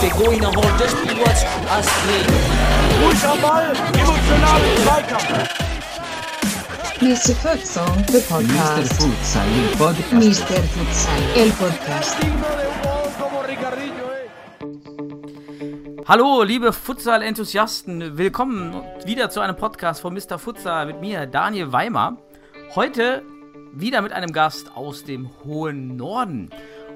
Pegou Astrid. Ball, Zweikampf. Mr. Futsal, the Mr. podcast. Futsal, il podcast. Mr. Futsal, el podcast. Hallo, liebe Futsal-Enthusiasten, willkommen wieder zu einem Podcast von Mr. Futsal mit mir, Daniel Weimer. Heute wieder mit einem Gast aus dem hohen Norden.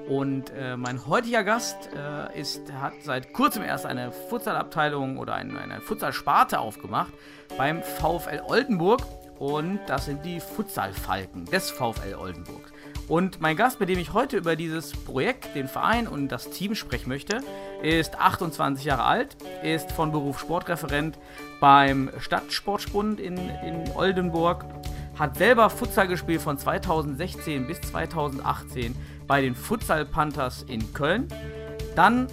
Und äh, mein heutiger Gast äh, ist, hat seit kurzem erst eine Futsal-Abteilung oder eine, eine Futsal-Sparte aufgemacht beim VfL Oldenburg. Und das sind die Futsal-Falken des VfL Oldenburg. Und mein Gast, mit dem ich heute über dieses Projekt, den Verein und das Team sprechen möchte, ist 28 Jahre alt, ist von Beruf Sportreferent beim Stadtsportspund in, in Oldenburg, hat selber Futsal gespielt von 2016 bis 2018 bei den Futsal Panthers in Köln, dann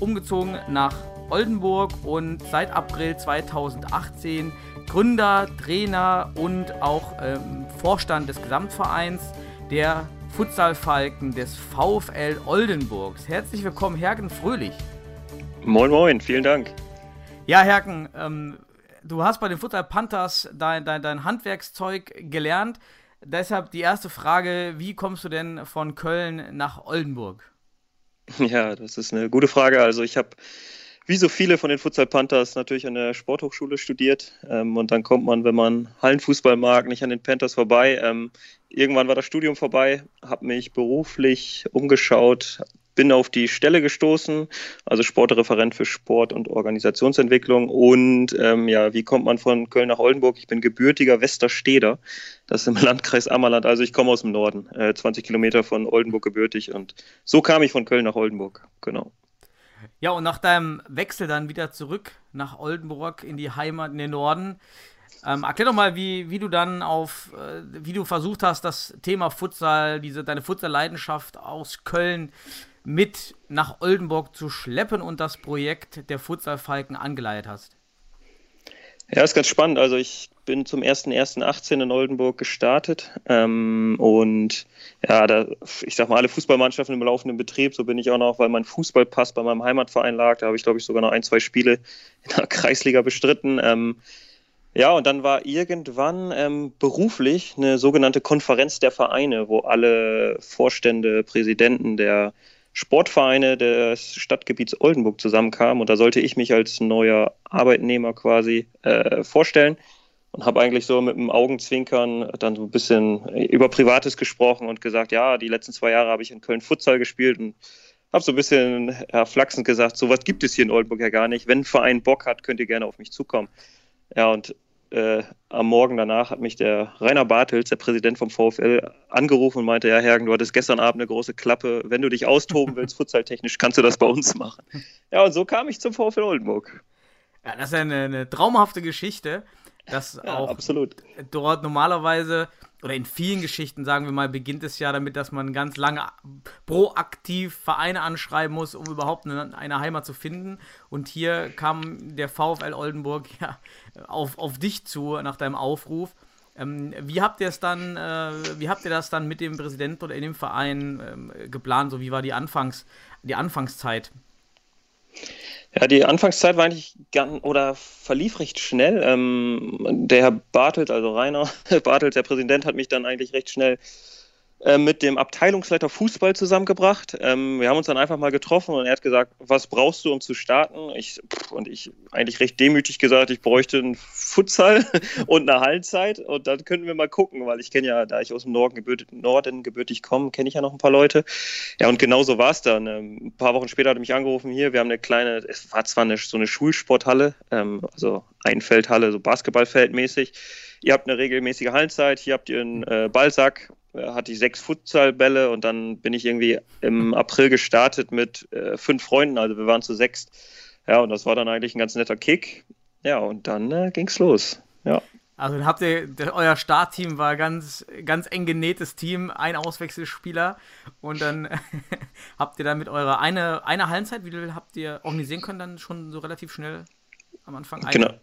umgezogen nach Oldenburg und seit April 2018 Gründer, Trainer und auch ähm, Vorstand des Gesamtvereins der Futsalfalken des VfL Oldenburgs. Herzlich willkommen, Hergen Fröhlich. Moin, moin, vielen Dank. Ja, Herken, ähm, du hast bei den Futsal Panthers dein, dein, dein Handwerkszeug gelernt. Deshalb die erste Frage: Wie kommst du denn von Köln nach Oldenburg? Ja, das ist eine gute Frage. Also ich habe wie so viele von den Futsal Panthers natürlich an der Sporthochschule studiert. Ähm, und dann kommt man, wenn man Hallenfußball mag, nicht an den Panthers vorbei. Ähm, irgendwann war das Studium vorbei, habe mich beruflich umgeschaut, bin auf die Stelle gestoßen, also Sportreferent für Sport- und Organisationsentwicklung. Und ähm, ja, wie kommt man von Köln nach Oldenburg? Ich bin gebürtiger Westersteder, das ist im Landkreis Ammerland. Also ich komme aus dem Norden, äh, 20 Kilometer von Oldenburg gebürtig. Und so kam ich von Köln nach Oldenburg, genau. Ja, und nach deinem Wechsel dann wieder zurück nach Oldenburg in die Heimat, in den Norden. Ähm, erklär doch mal, wie, wie du dann auf, äh, wie du versucht hast, das Thema Futsal, diese, deine Futsal-Leidenschaft aus Köln mit nach Oldenburg zu schleppen und das Projekt der Futsal-Falken angeleitet hast. Ja, ist ganz spannend. Also ich bin zum 1.1.18 in Oldenburg gestartet ähm, und ja, da, ich sag mal, alle Fußballmannschaften im laufenden Betrieb, so bin ich auch noch, weil mein Fußballpass bei meinem Heimatverein lag, da habe ich glaube ich sogar noch ein, zwei Spiele in der Kreisliga bestritten. Ähm, ja, und dann war irgendwann ähm, beruflich eine sogenannte Konferenz der Vereine, wo alle Vorstände, Präsidenten der Sportvereine des Stadtgebiets Oldenburg zusammenkamen und da sollte ich mich als neuer Arbeitnehmer quasi äh, vorstellen und habe eigentlich so mit dem Augenzwinkern dann so ein bisschen über Privates gesprochen und gesagt, ja, die letzten zwei Jahre habe ich in Köln Futsal gespielt und habe so ein bisschen ja, flachsend gesagt, sowas gibt es hier in Oldenburg ja gar nicht. Wenn ein Verein Bock hat, könnt ihr gerne auf mich zukommen. Ja, und äh, am Morgen danach hat mich der Rainer Bartels, der Präsident vom VfL, angerufen und meinte, ja, Hergen, du hattest gestern Abend eine große Klappe. Wenn du dich austoben willst, futsaltechnisch, kannst du das bei uns machen. Ja, und so kam ich zum VfL Oldenburg. Ja, das ist ja eine, eine traumhafte Geschichte, dass Ja, auch absolut. dort normalerweise oder in vielen Geschichten, sagen wir mal, beginnt es ja damit, dass man ganz lange proaktiv Vereine anschreiben muss, um überhaupt eine, eine Heimat zu finden. Und hier kam der VfL Oldenburg ja auf, auf dich zu nach deinem Aufruf. Ähm, wie habt ihr es dann, äh, wie habt ihr das dann mit dem Präsidenten oder in dem Verein ähm, geplant? So wie war die Anfangs, die Anfangszeit? Ja, die Anfangszeit war eigentlich ganz, oder verlief recht schnell. Ähm, der Herr Bartelt, also Rainer Bartelt, der Präsident, hat mich dann eigentlich recht schnell äh, mit dem Abteilungsleiter Fußball zusammengebracht. Ähm, wir haben uns dann einfach mal getroffen und er hat gesagt, was brauchst du, um zu starten? Ich, und ich eigentlich recht demütig gesagt, ich bräuchte einen Futsal und eine Hallenzeit und dann könnten wir mal gucken, weil ich kenne ja, da ich aus dem Norden gebürtig, Norden gebürtig komme, kenne ich ja noch ein paar Leute. Ja, und genau so war es dann. Ähm, ein paar Wochen später hat er mich angerufen, hier, wir haben eine kleine, es war zwar eine, so eine Schulsporthalle, ähm, also Einfeldhalle, so Basketballfeldmäßig. Ihr habt eine regelmäßige Hallenzeit, hier habt ihr einen äh, Ballsack, hatte ich sechs Futsalbälle und dann bin ich irgendwie im April gestartet mit äh, fünf Freunden, also wir waren zu sechs. Ja, und das war dann eigentlich ein ganz netter Kick. Ja, und dann äh, ging's los. Ja. Also dann habt ihr, euer Startteam war ganz, ganz eng genähtes Team, ein Auswechselspieler und dann habt ihr dann mit eurer eine, eine Hallenzeit, wie habt ihr organisieren können, dann schon so relativ schnell am Anfang? Eine? Genau.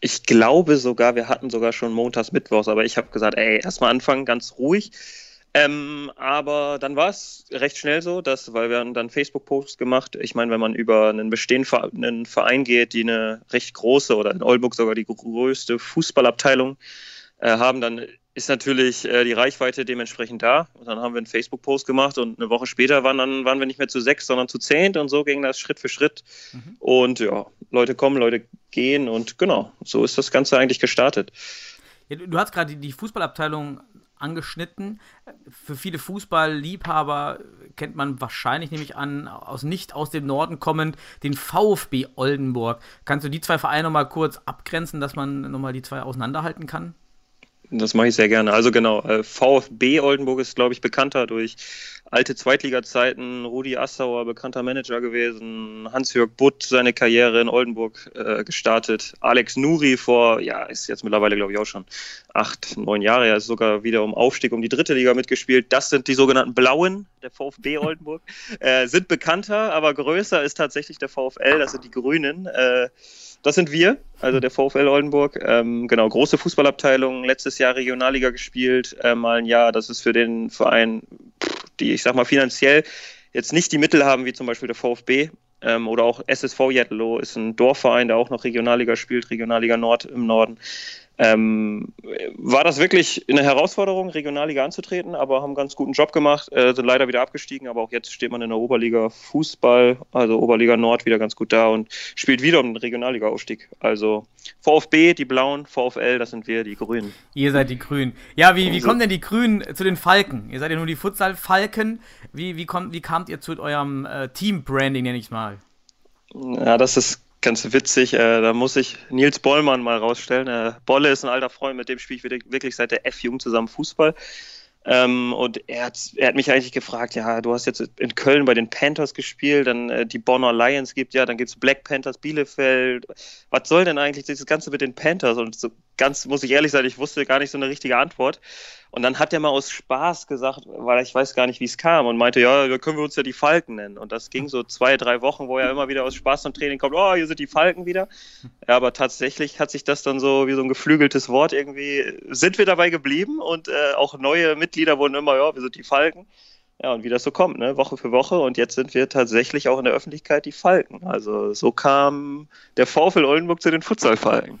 Ich glaube sogar, wir hatten sogar schon montags, mittwochs, aber ich habe gesagt, ey, erstmal anfangen, ganz ruhig. Ähm, aber dann war es recht schnell so, dass, weil wir haben dann Facebook-Posts gemacht. Ich meine, wenn man über einen bestehenden Verein geht, die eine recht große oder in Oldenburg sogar die größte Fußballabteilung äh, haben, dann ist natürlich äh, die Reichweite dementsprechend da. Und dann haben wir einen Facebook-Post gemacht und eine Woche später waren, dann, waren wir nicht mehr zu sechs, sondern zu zehn und so ging das Schritt für Schritt. Mhm. Und ja, Leute kommen, Leute gehen und genau, so ist das Ganze eigentlich gestartet. Ja, du, du hast gerade die, die Fußballabteilung angeschnitten. Für viele Fußballliebhaber kennt man wahrscheinlich, nehme ich an, aus nicht aus dem Norden kommend, den VfB Oldenburg. Kannst du die zwei Vereine nochmal kurz abgrenzen, dass man nochmal die zwei auseinanderhalten kann? Das mache ich sehr gerne. Also genau, äh, VfB Oldenburg ist, glaube ich, bekannter durch alte Zweitliga-Zeiten. Rudi Assauer, bekannter Manager gewesen. Hans-Jörg Butt, seine Karriere in Oldenburg äh, gestartet. Alex Nuri vor, ja, ist jetzt mittlerweile, glaube ich, auch schon acht, neun Jahre. Er ist sogar wieder um Aufstieg um die dritte Liga mitgespielt. Das sind die sogenannten Blauen, der VfB Oldenburg. äh, sind bekannter, aber größer ist tatsächlich der VfL. Das sind die Grünen. Äh, das sind wir, also der VfL Oldenburg. Ähm, genau, große Fußballabteilung, letztes Jahr Regionalliga gespielt, äh, mal ein Jahr. Das ist für den Verein, die ich sag mal finanziell jetzt nicht die Mittel haben, wie zum Beispiel der VfB. Ähm, oder auch SSV Jettelow ist ein Dorfverein, der auch noch Regionalliga spielt, Regionalliga Nord im Norden. Ähm, war das wirklich eine Herausforderung, Regionalliga anzutreten, aber haben einen ganz guten Job gemacht, äh, sind leider wieder abgestiegen, aber auch jetzt steht man in der Oberliga Fußball, also Oberliga Nord wieder ganz gut da und spielt wieder um den Regionalliga-Aufstieg. Also VfB, die Blauen, VfL, das sind wir, die Grünen. Ihr seid die Grünen. Ja, wie, wie kommen denn die Grünen zu den Falken? Ihr seid ja nur die Futsal-Falken. Wie, wie, kommt, wie kamt ihr zu eurem äh, Team-Branding, nenne ich mal? Ja, das ist ganz witzig. Äh, da muss ich Nils Bollmann mal rausstellen. Äh, Bolle ist ein alter Freund, mit dem spiele ich wirklich seit der F-Jugend zusammen Fußball. Ähm, und er hat, er hat mich eigentlich gefragt, ja, du hast jetzt in Köln bei den Panthers gespielt, dann äh, die Bonner Lions gibt ja, dann gibt es Black Panthers Bielefeld. Was soll denn eigentlich dieses Ganze mit den Panthers? Und so ganz, muss ich ehrlich sein, ich wusste gar nicht so eine richtige Antwort. Und dann hat er mal aus Spaß gesagt, weil ich weiß gar nicht, wie es kam, und meinte, ja, da können wir uns ja die Falken nennen. Und das ging so zwei, drei Wochen, wo er immer wieder aus Spaß zum Training kommt, oh, hier sind die Falken wieder. Ja, aber tatsächlich hat sich das dann so wie so ein geflügeltes Wort irgendwie, sind wir dabei geblieben und äh, auch neue Mitglieder wurden immer, ja, wir sind die Falken. Ja, und wie das so kommt, ne? Woche für Woche. Und jetzt sind wir tatsächlich auch in der Öffentlichkeit die Falken. Also so kam der VfL Oldenburg zu den Futsal-Falken.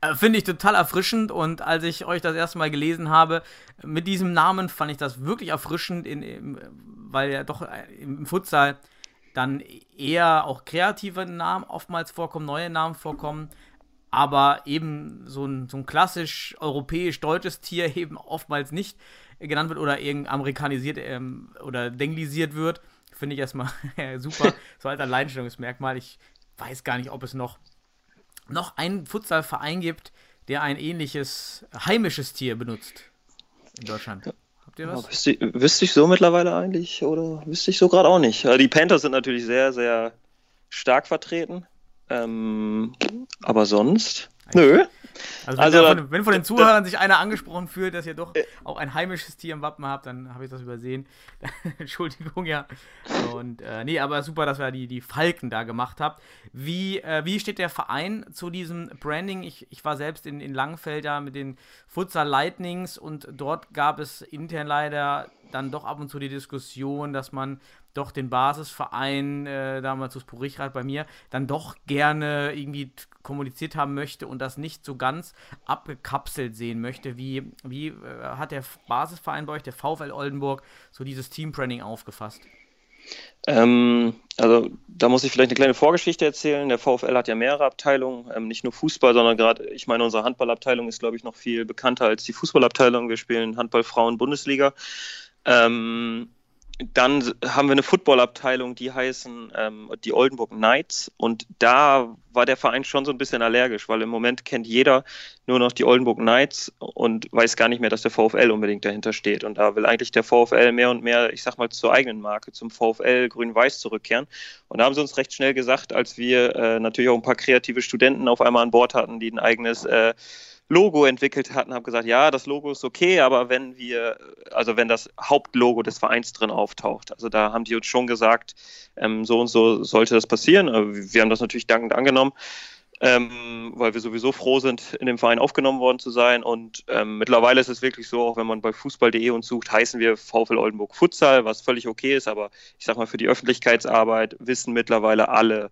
Äh, finde ich total erfrischend und als ich euch das erste Mal gelesen habe, mit diesem Namen fand ich das wirklich erfrischend, in, in, weil ja doch äh, im Futsal dann eher auch kreative Namen oftmals vorkommen, neue Namen vorkommen, aber eben so ein, so ein klassisch europäisch-deutsches Tier eben oftmals nicht genannt wird oder irgend amerikanisiert ähm, oder denglisiert wird. Finde ich erstmal super, so als Alleinstellungsmerkmal. Ich weiß gar nicht, ob es noch noch einen Futsalverein gibt, der ein ähnliches heimisches Tier benutzt in Deutschland. Habt ihr was? Ja, wüsste, wüsste, ich so mittlerweile eigentlich oder wüsste ich so gerade auch nicht. Die Panthers sind natürlich sehr, sehr stark vertreten. Ähm, aber sonst, nö. Also, wenn, also von, wenn, von, den Zuhörern sich einer angesprochen fühlt, dass ihr doch auch ein heimisches Tier im Wappen habt, dann habe ich das übersehen. Entschuldigung, ja. Und äh, nee, aber super, dass ihr die, die Falken da gemacht habt. Wie, äh, wie steht der Verein zu diesem Branding? Ich, ich war selbst in, in Langfeld da mit den Futsal Lightnings und dort gab es intern leider dann doch ab und zu die Diskussion, dass man doch den Basisverein, äh, damals zu Spurichrat bei mir, dann doch gerne irgendwie kommuniziert haben möchte und das nicht so ganz abgekapselt sehen möchte. Wie, wie äh, hat der Basisverein bei euch, der VfL Oldenburg, so dieses Teambranding aufgefasst? Ähm, also da muss ich vielleicht eine kleine Vorgeschichte erzählen. Der VfL hat ja mehrere Abteilungen, ähm, nicht nur Fußball, sondern gerade, ich meine, unsere Handballabteilung ist, glaube ich, noch viel bekannter als die Fußballabteilung. Wir spielen Handball Frauen Bundesliga. Ähm, dann haben wir eine Footballabteilung, die heißen ähm, die Oldenburg Knights. Und da war der Verein schon so ein bisschen allergisch, weil im Moment kennt jeder nur noch die Oldenburg Knights und weiß gar nicht mehr, dass der VfL unbedingt dahinter steht. Und da will eigentlich der VfL mehr und mehr, ich sag mal, zur eigenen Marke, zum VfL Grün-Weiß zurückkehren. Und da haben sie uns recht schnell gesagt, als wir äh, natürlich auch ein paar kreative Studenten auf einmal an Bord hatten, die ein eigenes äh, Logo entwickelt hatten, habe gesagt, ja, das Logo ist okay, aber wenn wir, also wenn das Hauptlogo des Vereins drin auftaucht, also da haben die uns schon gesagt, ähm, so und so sollte das passieren. Wir haben das natürlich dankend angenommen. ähm, weil wir sowieso froh sind, in dem Verein aufgenommen worden zu sein. Und ähm, mittlerweile ist es wirklich so, auch wenn man bei fußball.de uns sucht, heißen wir VfL Oldenburg Futsal, was völlig okay ist. Aber ich sag mal, für die Öffentlichkeitsarbeit wissen mittlerweile alle,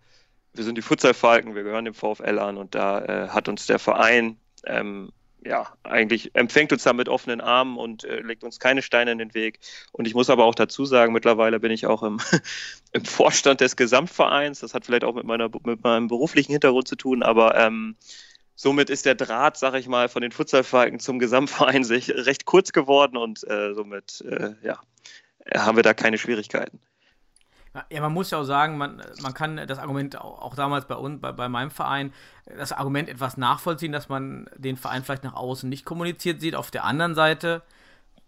wir sind die Futsal-Falken, wir gehören dem VfL an und da äh, hat uns der Verein ähm, ja, eigentlich empfängt uns da mit offenen Armen und äh, legt uns keine Steine in den Weg. Und ich muss aber auch dazu sagen, mittlerweile bin ich auch im, im Vorstand des Gesamtvereins. Das hat vielleicht auch mit, meiner, mit meinem beruflichen Hintergrund zu tun, aber ähm, somit ist der Draht, sag ich mal, von den Futsalfalken zum Gesamtverein sich recht kurz geworden und äh, somit äh, ja, haben wir da keine Schwierigkeiten. Ja, man muss ja auch sagen, man, man kann das Argument auch, damals bei uns, bei, bei meinem Verein, das Argument etwas nachvollziehen, dass man den Verein vielleicht nach außen nicht kommuniziert sieht. Auf der anderen Seite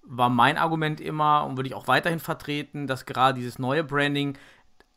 war mein Argument immer und würde ich auch weiterhin vertreten, dass gerade dieses neue Branding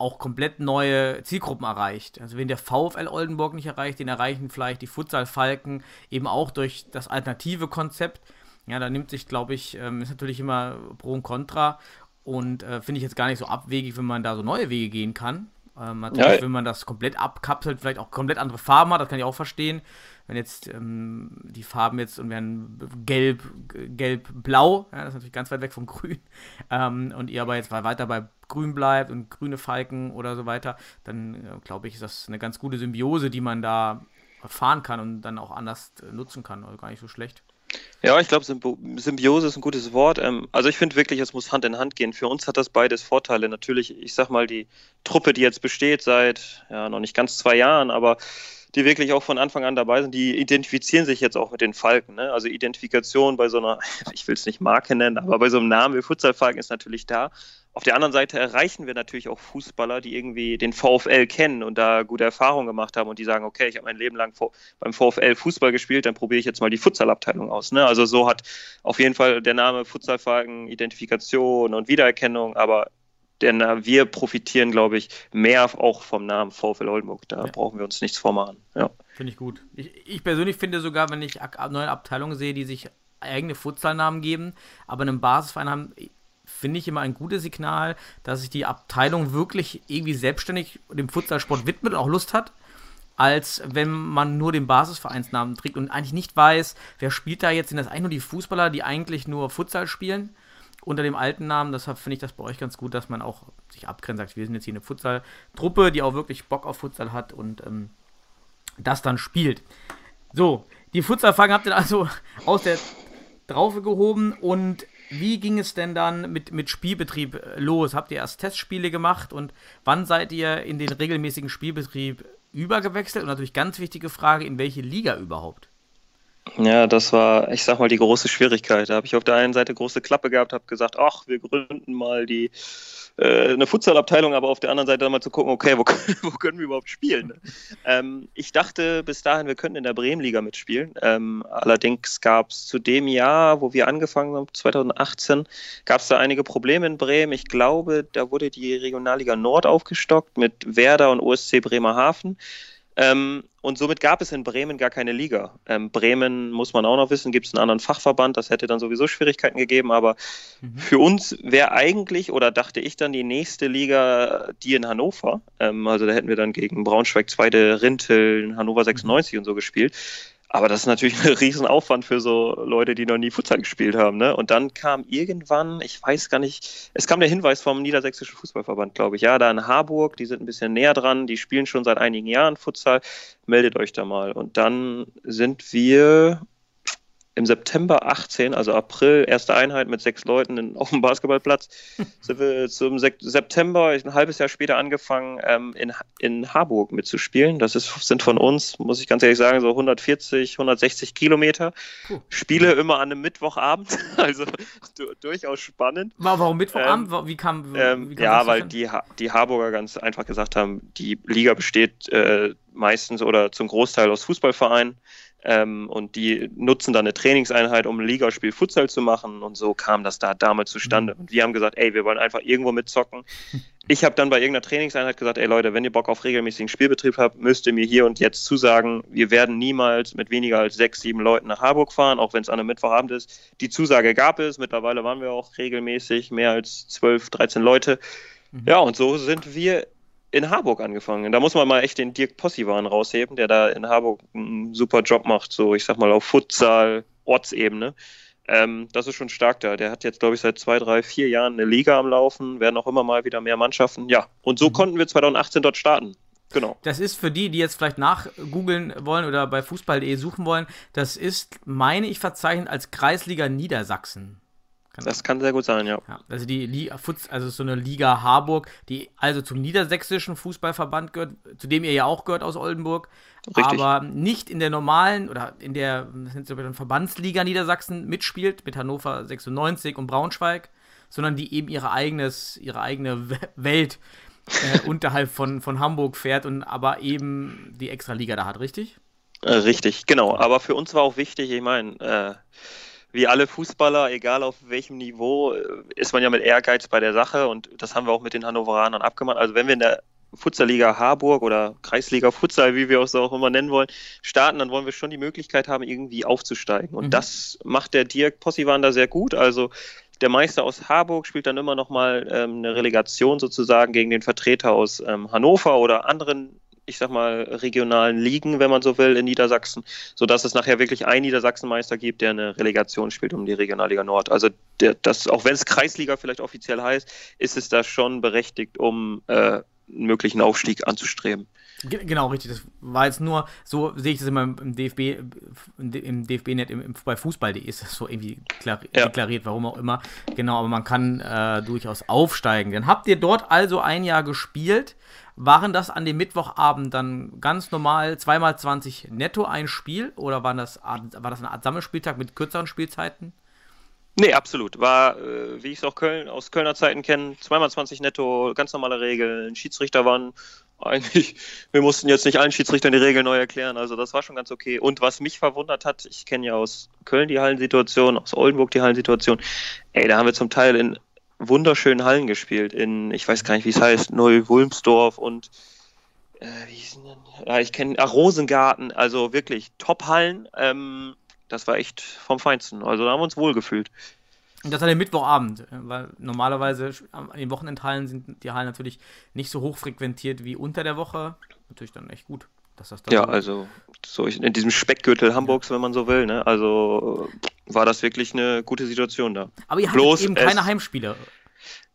auch komplett neue Zielgruppen erreicht. Also wenn der VfL Oldenburg nicht erreicht, den erreichen vielleicht die Futsal Falken eben auch durch das alternative Konzept. Ja, da nimmt sich, glaube ich, ähm, ist natürlich immer Pro und Contra. Und äh, finde ich jetzt gar nicht so abwegig, wenn man da so neue Wege gehen kann. Ähm, natürlich, ja. wenn man das komplett abkapselt, vielleicht auch komplett andere Farben hat, das kann ich auch verstehen. Wenn jetzt ähm, die Farben jetzt und werden gelb, gelb, blau, ja, das ist natürlich ganz weit weg vom Grün, ähm, und ihr aber jetzt weiter bei Grün bleibt und grüne Falken oder so weiter, dann äh, glaube ich, ist das eine ganz gute Symbiose, die man da fahren kann und dann auch anders äh, nutzen kann. Also gar nicht so schlecht. Ja, ich glaube, Symbiose ist ein gutes Wort. Ähm, also ich finde wirklich, es muss Hand in Hand gehen. Für uns hat das beides Vorteile. Natürlich, ich sag mal, die Truppe, die jetzt besteht seit ja, noch nicht ganz zwei Jahren, aber die wirklich auch von Anfang an dabei sind, die identifizieren sich jetzt auch mit den Falken. Ne? Also Identifikation bei so einer, ich will es nicht Marke nennen, aber bei so einem Namen wie Futsalfalken ist natürlich da. Auf der anderen Seite erreichen wir natürlich auch Fußballer, die irgendwie den VfL kennen und da gute Erfahrungen gemacht haben und die sagen, okay, ich habe mein Leben lang beim VfL Fußball gespielt, dann probiere ich jetzt mal die Futsalabteilung aus. Ne? Also so hat auf jeden Fall der Name Futsalfalken Identifikation und Wiedererkennung, aber denn wir profitieren, glaube ich, mehr auch vom Namen VfL Oldenburg. Da ja. brauchen wir uns nichts vormachen. Ja. Finde ich gut. Ich, ich, persönlich finde sogar, wenn ich neue Abteilungen sehe, die sich eigene Futsalnamen geben, aber einen Basisverein haben, finde ich immer ein gutes Signal, dass sich die Abteilung wirklich irgendwie selbstständig dem Futsalsport widmet und auch Lust hat, als wenn man nur den Basisvereinsnamen trägt und eigentlich nicht weiß, wer spielt da jetzt. Sind das eigentlich nur die Fußballer, die eigentlich nur Futsal spielen? Unter dem alten Namen, deshalb finde ich das bei euch ganz gut, dass man auch sich abgrenzt, sagt, wir sind jetzt hier eine Futsal-Truppe, die auch wirklich Bock auf Futsal hat und ähm, das dann spielt. So, die Futsal-Fragen habt ihr also aus der Traufe gehoben und wie ging es denn dann mit, mit Spielbetrieb äh, los? Habt ihr erst Testspiele gemacht und wann seid ihr in den regelmäßigen Spielbetrieb übergewechselt? Und natürlich ganz wichtige Frage, in welche Liga überhaupt? Ja, das war, ich sag mal, die große Schwierigkeit. Da habe ich auf der einen Seite große Klappe gehabt, habe gesagt, ach, wir gründen mal die äh, eine Futsalabteilung, aber auf der anderen Seite dann mal zu gucken, okay, wo, wo können wir überhaupt spielen? Ähm, ich dachte bis dahin, wir könnten in der Bremenliga mitspielen. Ähm, allerdings gab es zu dem Jahr, wo wir angefangen haben, 2018, gab es da einige Probleme in Bremen. Ich glaube, da wurde die Regionalliga Nord aufgestockt mit Werder und OSC Bremerhaven. Ähm, und somit gab es in Bremen gar keine Liga. Ähm, Bremen, muss man auch noch wissen, gibt es einen anderen Fachverband, das hätte dann sowieso Schwierigkeiten gegeben, aber mhm. für uns wäre eigentlich, oder dachte ich dann, die nächste Liga die in Hannover. Ähm, also da hätten wir dann gegen Braunschweig, Zweite Rinteln, Hannover 96 mhm. und so gespielt. Aber das ist natürlich ein Riesenaufwand für so Leute, die noch nie Futsal gespielt haben. Ne? Und dann kam irgendwann, ich weiß gar nicht, es kam der Hinweis vom Niedersächsischen Fußballverband, glaube ich. Ja, da in Harburg, die sind ein bisschen näher dran, die spielen schon seit einigen Jahren Futsal. Meldet euch da mal. Und dann sind wir im September 18, also April, erste Einheit mit sechs Leuten auf dem Basketballplatz, sind wir zum September, ein halbes Jahr später angefangen, ähm, in, in Harburg mitzuspielen. Das ist, sind von uns, muss ich ganz ehrlich sagen, so 140, 160 Kilometer. Puh. Spiele immer an einem Mittwochabend, also du, durchaus spannend. Warum Mittwochabend? Ähm, wie kam, ähm, wie kam Ja, weil die, die Harburger ganz einfach gesagt haben, die Liga besteht äh, meistens oder zum Großteil aus Fußballvereinen. Ähm, und die nutzen dann eine Trainingseinheit, um ein Ligaspiel Futsal zu machen. Und so kam das da damals zustande. Mhm. Und wir haben gesagt, ey, wir wollen einfach irgendwo mitzocken. Ich habe dann bei irgendeiner Trainingseinheit gesagt, ey Leute, wenn ihr Bock auf regelmäßigen Spielbetrieb habt, müsst ihr mir hier und jetzt zusagen, wir werden niemals mit weniger als sechs, sieben Leuten nach Harburg fahren, auch wenn es an einem Mittwochabend ist. Die Zusage gab es. Mittlerweile waren wir auch regelmäßig mehr als zwölf, dreizehn Leute. Mhm. Ja, und so sind wir in Harburg angefangen. Da muss man mal echt den Dirk Possiwan rausheben, der da in Harburg einen super Job macht, so ich sag mal auf Futsal, Ortsebene. Ähm, das ist schon stark da. Der hat jetzt, glaube ich, seit zwei, drei, vier Jahren eine Liga am Laufen, werden auch immer mal wieder mehr Mannschaften. Ja, und so mhm. konnten wir 2018 dort starten. Genau. Das ist für die, die jetzt vielleicht nachgoogeln wollen oder bei fußball.de suchen wollen, das ist, meine ich, verzeichnet als Kreisliga Niedersachsen. Kann das kann sehr gut sein, ja. ja also die Liga, also so eine Liga Harburg, die also zum niedersächsischen Fußballverband gehört, zu dem ihr ja auch gehört aus Oldenburg, Richtig. aber nicht in der normalen oder in der Verbandsliga Niedersachsen mitspielt mit Hannover 96 und Braunschweig, sondern die eben ihre eigenes, ihre eigene Welt äh, unterhalb von, von Hamburg fährt und aber eben die Extraliga da hat, richtig? Äh, richtig, genau. Aber für uns war auch wichtig, ich meine, äh, wie alle Fußballer, egal auf welchem Niveau, äh, ist man ja mit Ehrgeiz bei der Sache und das haben wir auch mit den Hannoveranern abgemacht. Also wenn wir in der Futsalliga Harburg oder Kreisliga Futsal, wie wir es auch immer nennen wollen, starten, dann wollen wir schon die Möglichkeit haben, irgendwie aufzusteigen. Und mhm. das macht der Dirk Possivan da sehr gut. Also der Meister aus Harburg spielt dann immer noch mal ähm, eine Relegation sozusagen gegen den Vertreter aus ähm, Hannover oder anderen ich sag mal, regionalen Ligen, wenn man so will, in Niedersachsen, sodass es nachher wirklich einen Niedersachsenmeister gibt, der eine Relegation spielt um die Regionalliga Nord. Also der, das, auch wenn es Kreisliga vielleicht offiziell heißt, ist es da schon berechtigt, um äh, einen möglichen Aufstieg anzustreben. Genau, richtig. Das war jetzt nur, so sehe ich das immer im DFB, im DFB-Net, bei Fußball.de ist das so irgendwie deklariert, ja. warum auch immer. Genau, aber man kann äh, durchaus aufsteigen. Dann habt ihr dort also ein Jahr gespielt. Waren das an dem Mittwochabend dann ganz normal zweimal 20 netto ein Spiel oder war das, war das eine Art Sammelspieltag mit kürzeren Spielzeiten? Nee, absolut. War, äh, wie ich es auch Köln, aus Kölner Zeiten kenne, zweimal 20 netto, ganz normale Regeln. Schiedsrichter waren eigentlich, wir mussten jetzt nicht allen Schiedsrichtern die Regeln neu erklären, also das war schon ganz okay. Und was mich verwundert hat, ich kenne ja aus Köln die Hallensituation, aus Oldenburg die Hallensituation, ey, da haben wir zum Teil in wunderschönen Hallen gespielt, in, ich weiß gar nicht, wie es heißt, Neu-Wulmsdorf und äh, wie hieß denn? Ja, ich kenne Rosengarten, also wirklich Top-Hallen. Ähm, das war echt vom Feinsten. Also da haben wir uns wohl gefühlt. Und das an dem Mittwochabend, weil normalerweise an den Wochenendhallen sind die Hallen natürlich nicht so hoch frequentiert wie unter der Woche. Natürlich dann echt gut. Dass das ja, also so in diesem Speckgürtel Hamburgs, ja. wenn man so will. Ne? Also war das wirklich eine gute Situation da. Aber ihr habt eben keine Heimspiele.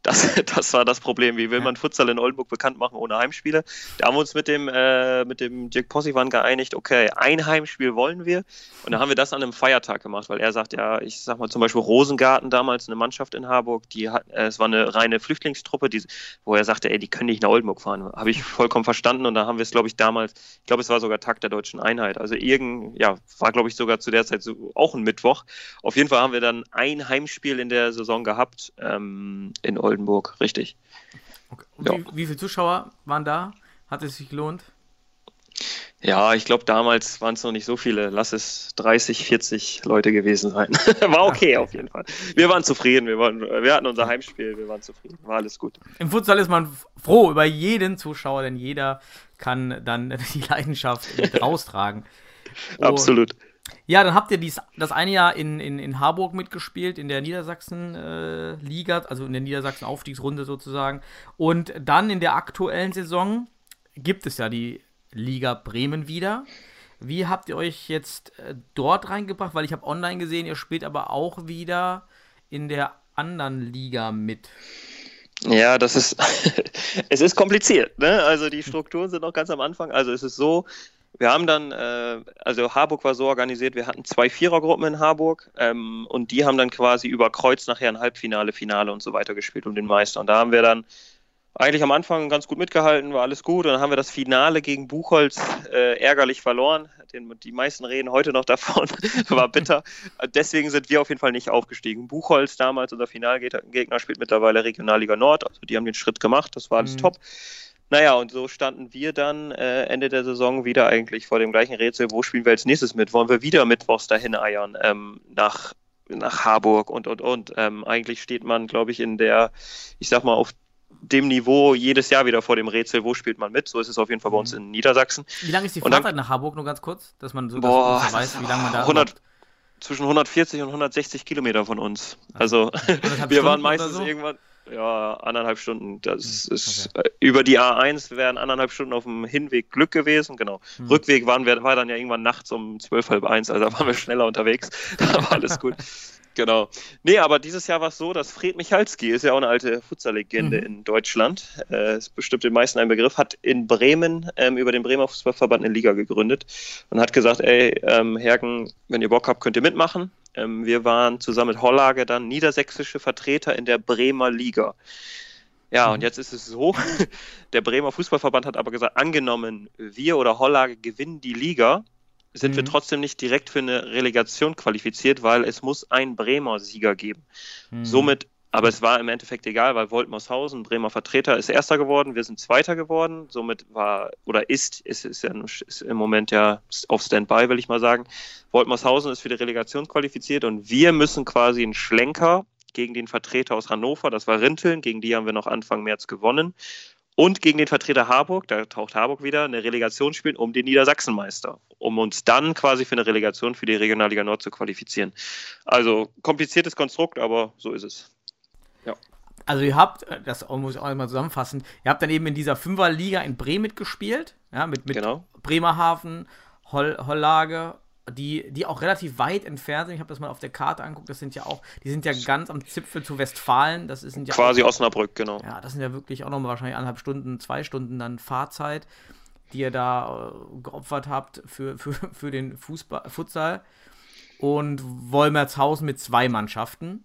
Das, das war das Problem. Wie will man Futsal in Oldenburg bekannt machen ohne Heimspiele? Da haben wir uns mit dem, äh, mit dem Dirk Possivan geeinigt, okay, ein Heimspiel wollen wir. Und dann haben wir das an einem Feiertag gemacht, weil er sagt, ja, ich sag mal zum Beispiel Rosengarten damals, eine Mannschaft in Harburg, die hat, äh, es war eine reine Flüchtlingstruppe, die, wo er sagte, ey, die können nicht nach Oldenburg fahren. Habe ich vollkommen verstanden und da haben wir es, glaube ich, damals, ich glaube, es war sogar Tag der deutschen Einheit. Also irgend, ja, war, glaube ich, sogar zu der Zeit so, auch ein Mittwoch. Auf jeden Fall haben wir dann ein Heimspiel in der Saison gehabt ähm, in Oldenburg. Oldenburg, richtig. Okay. Ja. Wie, wie viele Zuschauer waren da? Hat es sich gelohnt? Ja, ich glaube, damals waren es noch nicht so viele. Lass es 30, 40 Leute gewesen sein. War okay auf jeden Fall. Wir waren zufrieden. Wir, waren, wir hatten unser Heimspiel. Wir waren zufrieden. War alles gut. Im Futsal ist man froh über jeden Zuschauer, denn jeder kann dann die Leidenschaft mit raustragen. Absolut. Ja, dann habt ihr dies, das eine Jahr in, in, in Harburg mitgespielt, in der Niedersachsen-Liga, äh, also in der Niedersachsen-Aufstiegsrunde sozusagen. Und dann in der aktuellen Saison gibt es ja die Liga Bremen wieder. Wie habt ihr euch jetzt äh, dort reingebracht? Weil ich habe online gesehen, ihr spielt aber auch wieder in der anderen Liga mit. Ja, das ist, es ist kompliziert. Ne? Also die Strukturen sind noch ganz am Anfang. Also es ist so, wir haben dann, äh, also Harburg war so organisiert, wir hatten zwei Vierergruppen in Harburg ähm, und die haben dann quasi über Kreuz nachher ein Halbfinale, Finale und so weiter gespielt um den Meister. Und da haben wir dann eigentlich am Anfang ganz gut mitgehalten, war alles gut. Und dann haben wir das Finale gegen Buchholz äh, ärgerlich verloren. Den, die meisten reden heute noch davon, war bitter. Deswegen sind wir auf jeden Fall nicht aufgestiegen. Buchholz damals, unser Finalgegner, spielt mittlerweile Regionalliga Nord. Also die haben den Schritt gemacht, das war alles mhm. top. Naja, und so standen wir dann äh, Ende der Saison wieder eigentlich vor dem gleichen Rätsel, wo spielen wir als nächstes mit? Wollen wir wieder mittwochs dahin eiern ähm, nach, nach Harburg und, und, und. Ähm, eigentlich steht man, glaube ich, in der, ich sag mal, auf dem Niveau jedes Jahr wieder vor dem Rätsel, wo spielt man mit. So ist es auf jeden Fall bei uns mhm. in Niedersachsen. Wie lange ist die Fahrzeit nach Harburg, nur ganz kurz, dass man so boah, dass weiß, wie lange man da 100, zwischen 140 und 160 Kilometer von uns. Also wir waren meistens so? irgendwann Ja, anderthalb Stunden. Das Hm, ist äh, über die A1 wären anderthalb Stunden auf dem Hinweg Glück gewesen, genau. Hm. Rückweg waren wir, war dann ja irgendwann nachts um zwölf, halb eins, also da waren wir schneller unterwegs. Da war alles gut. Genau. Nee, aber dieses Jahr war es so, dass Fred Michalski, ist ja auch eine alte Futsal-Legende Mhm. in Deutschland, äh, ist bestimmt den meisten ein Begriff, hat in Bremen ähm, über den Bremer Fußballverband eine Liga gegründet und hat gesagt, ey, ähm, Hergen, wenn ihr Bock habt, könnt ihr mitmachen. Ähm, wir waren zusammen mit Hollage dann niedersächsische Vertreter in der Bremer Liga. Ja, und jetzt ist es so, der Bremer Fußballverband hat aber gesagt, angenommen, wir oder Hollage gewinnen die Liga, sind wir Mhm. trotzdem nicht direkt für eine Relegation qualifiziert, weil es muss einen Bremer Sieger geben. Hm. Somit, aber es war im Endeffekt egal, weil Woltmershausen, Bremer Vertreter, ist Erster geworden, wir sind Zweiter geworden. Somit war, oder ist, ist, ist, ja, ist im Moment ja auf Standby, will ich mal sagen. Woltmershausen ist für die Relegation qualifiziert und wir müssen quasi einen Schlenker gegen den Vertreter aus Hannover, das war Rinteln, gegen die haben wir noch Anfang März gewonnen. Und gegen den Vertreter Harburg, da taucht Harburg wieder, eine Relegation spielen um den Niedersachsenmeister, um uns dann quasi für eine Relegation für die Regionalliga Nord zu qualifizieren. Also kompliziertes Konstrukt, aber so ist es. Also ihr habt, äh, das muss ich auch mal zusammenfassen, ihr habt dann eben in dieser Fünferliga in Bremen mitgespielt, ja, mit, mit Genau. Bremerhaven, Holl, Hollage, die, die auch relativ weit entfernt sind. Ich habe das mal auf der Karte angeguckt, das sind ja auch, die sind ja ganz am Zipfel zu Westfalen, das sind ja Quasi auch, Osnabrück, genau. Ja, das sind ja wirklich auch nochmal wahrscheinlich anderthalb Stunden, zwei Stunden dann Fahrzeit, die ihr da äh, geopfert habt für, für, für den Fußball, Futsal. Und Wolmertshausen mit zwei Mannschaften.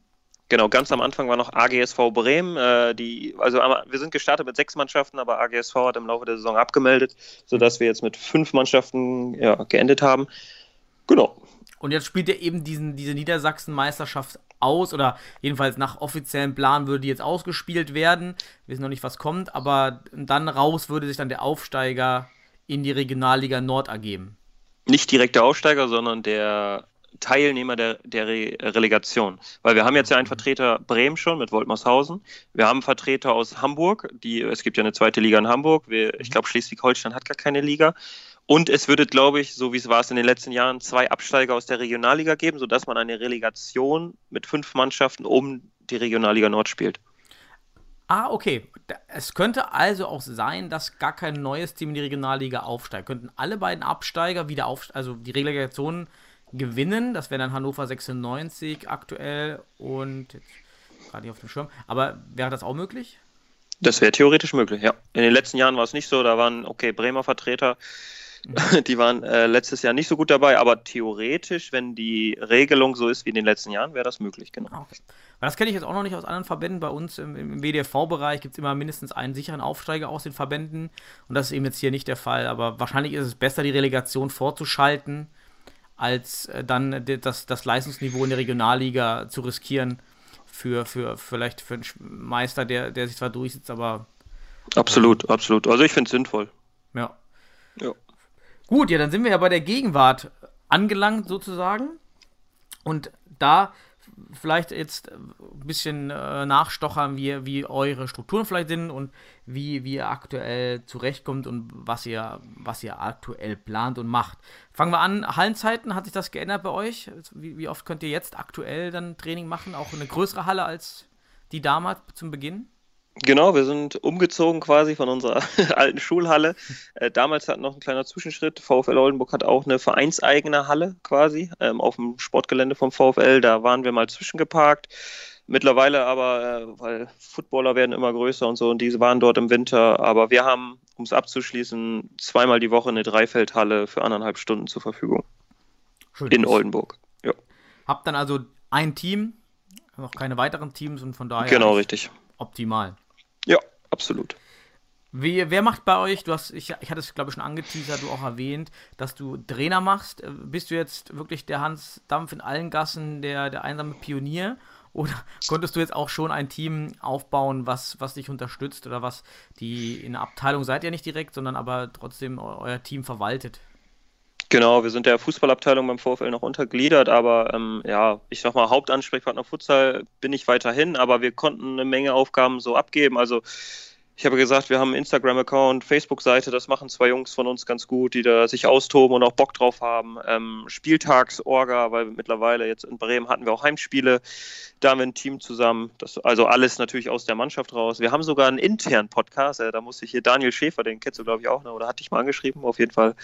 Genau, ganz am Anfang war noch AGSV Bremen. Äh, die, also wir sind gestartet mit sechs Mannschaften, aber AGSV hat im Laufe der Saison abgemeldet, sodass wir jetzt mit fünf Mannschaften ja, geendet haben. Genau. Und jetzt spielt er eben diesen, diese Niedersachsen-Meisterschaft aus, oder jedenfalls nach offiziellem Plan würde die jetzt ausgespielt werden. Wir wissen noch nicht, was kommt, aber dann raus würde sich dann der Aufsteiger in die Regionalliga Nord ergeben. Nicht direkt der Aufsteiger, sondern der Teilnehmer der, der Re Relegation. Weil wir haben jetzt ja einen Vertreter Bremen schon mit Woltmershausen. Wir haben Vertreter aus Hamburg, die, es gibt ja eine zweite Liga in Hamburg. Wir, ich glaube, Schleswig-Holstein hat gar keine Liga. Und es würde, glaube ich, so wie es war es in den letzten Jahren, zwei Absteiger aus der Regionalliga geben, sodass man eine Relegation mit fünf Mannschaften um die Regionalliga Nord spielt. Ah, okay. Es könnte also auch sein, dass gar kein neues Team in die Regionalliga aufsteigt. Könnten alle beiden Absteiger wieder auf, also die Relegation gewinnen. Das wäre dann Hannover 96 aktuell und jetzt gerade nicht auf dem Schirm. Aber wäre das auch möglich? Das wäre theoretisch möglich, ja. In den letzten Jahren war es nicht so, da waren, okay, Bremer Vertreter, die waren äh, letztes Jahr nicht so gut dabei, aber theoretisch, wenn die Regelung so ist wie in den letzten Jahren, wäre das möglich, genau. Ah, Okay. Das kenne ich jetzt auch noch nicht aus anderen Verbänden. Bei uns im, im WDV-Bereich gibt es immer mindestens einen sicheren Aufsteiger aus den Verbänden. Und das ist eben jetzt hier nicht der Fall. Aber wahrscheinlich ist es besser, die Relegation vorzuschalten, als äh, dann das, das Leistungsniveau in der Regionalliga zu riskieren. Für, für vielleicht für einen Meister, der, der sich zwar durchsetzt, aber Absolut, absolut. Also ich finde es sinnvoll. ja. Ja. Gut, ja, dann sind wir ja bei der Gegenwart angelangt sozusagen. Und da vielleicht jetzt ein bisschen äh, nachstochern, wie, wie eure Strukturen vielleicht sind und wie, wie ihr aktuell zurechtkommt und was ihr, was ihr aktuell plant und macht. Fangen wir an, Hallenzeiten, hat sich das geändert bei euch? Wie, wie oft könnt ihr jetzt aktuell dann Training machen? Auch eine größere Halle als die damals zum Beginn? Genau, wir sind umgezogen quasi von unserer alten Schulhalle. Äh, damals hat noch ein kleiner Zwischenschritt. VfL Oldenburg hat auch eine vereinseigene Halle quasi ähm, auf dem Sportgelände vom VfL. Da waren wir mal zwischengeparkt. Mittlerweile aber, äh, weil Footballer werden immer größer und so, und diese waren dort im Winter. Aber wir haben, um es abzuschließen, zweimal die Woche eine Dreifeldhalle für anderthalb Stunden zur Verfügung Schön. in Oldenburg. Ja, Habt dann also ein Team, noch keine weiteren Teams und von daher genau richtig. optimal. Ja, absolut. Wie, wer macht bei euch, du hast, ich, ich hatte es glaube ich schon angeteasert, du auch erwähnt, dass du Trainer machst. Äh, Bist du jetzt wirklich der Hans Dampf in allen Gassen, der, der einsame Pionier? Oder konntest du jetzt auch schon ein Team aufbauen, was, was dich unterstützt oder was die in der Abteilung seid ihr nicht direkt, sondern aber trotzdem eu- euer Team verwaltet? Genau, wir sind der Fußballabteilung beim VfL noch untergliedert, aber ähm, ja, ich sag mal, Hauptansprechpartner Futsal bin ich weiterhin, aber wir konnten eine Menge Aufgaben so abgeben. Also ich habe gesagt, wir haben einen Instagram-Account, Facebook-Seite, das machen zwei Jungs von uns ganz gut, die da sich austoben und auch Bock drauf haben. Ähm, Spieltagsorga, weil mittlerweile jetzt in Bremen hatten wir auch Heimspiele, da haben wir ein Team zusammen. Das, also alles natürlich aus der Mannschaft raus. Wir haben sogar einen internen Podcast, äh, da muss ich hier Daniel Schäfer, den kennst du glaube ich auch, ne? oder hatte ich mal angeschrieben, auf jeden Fall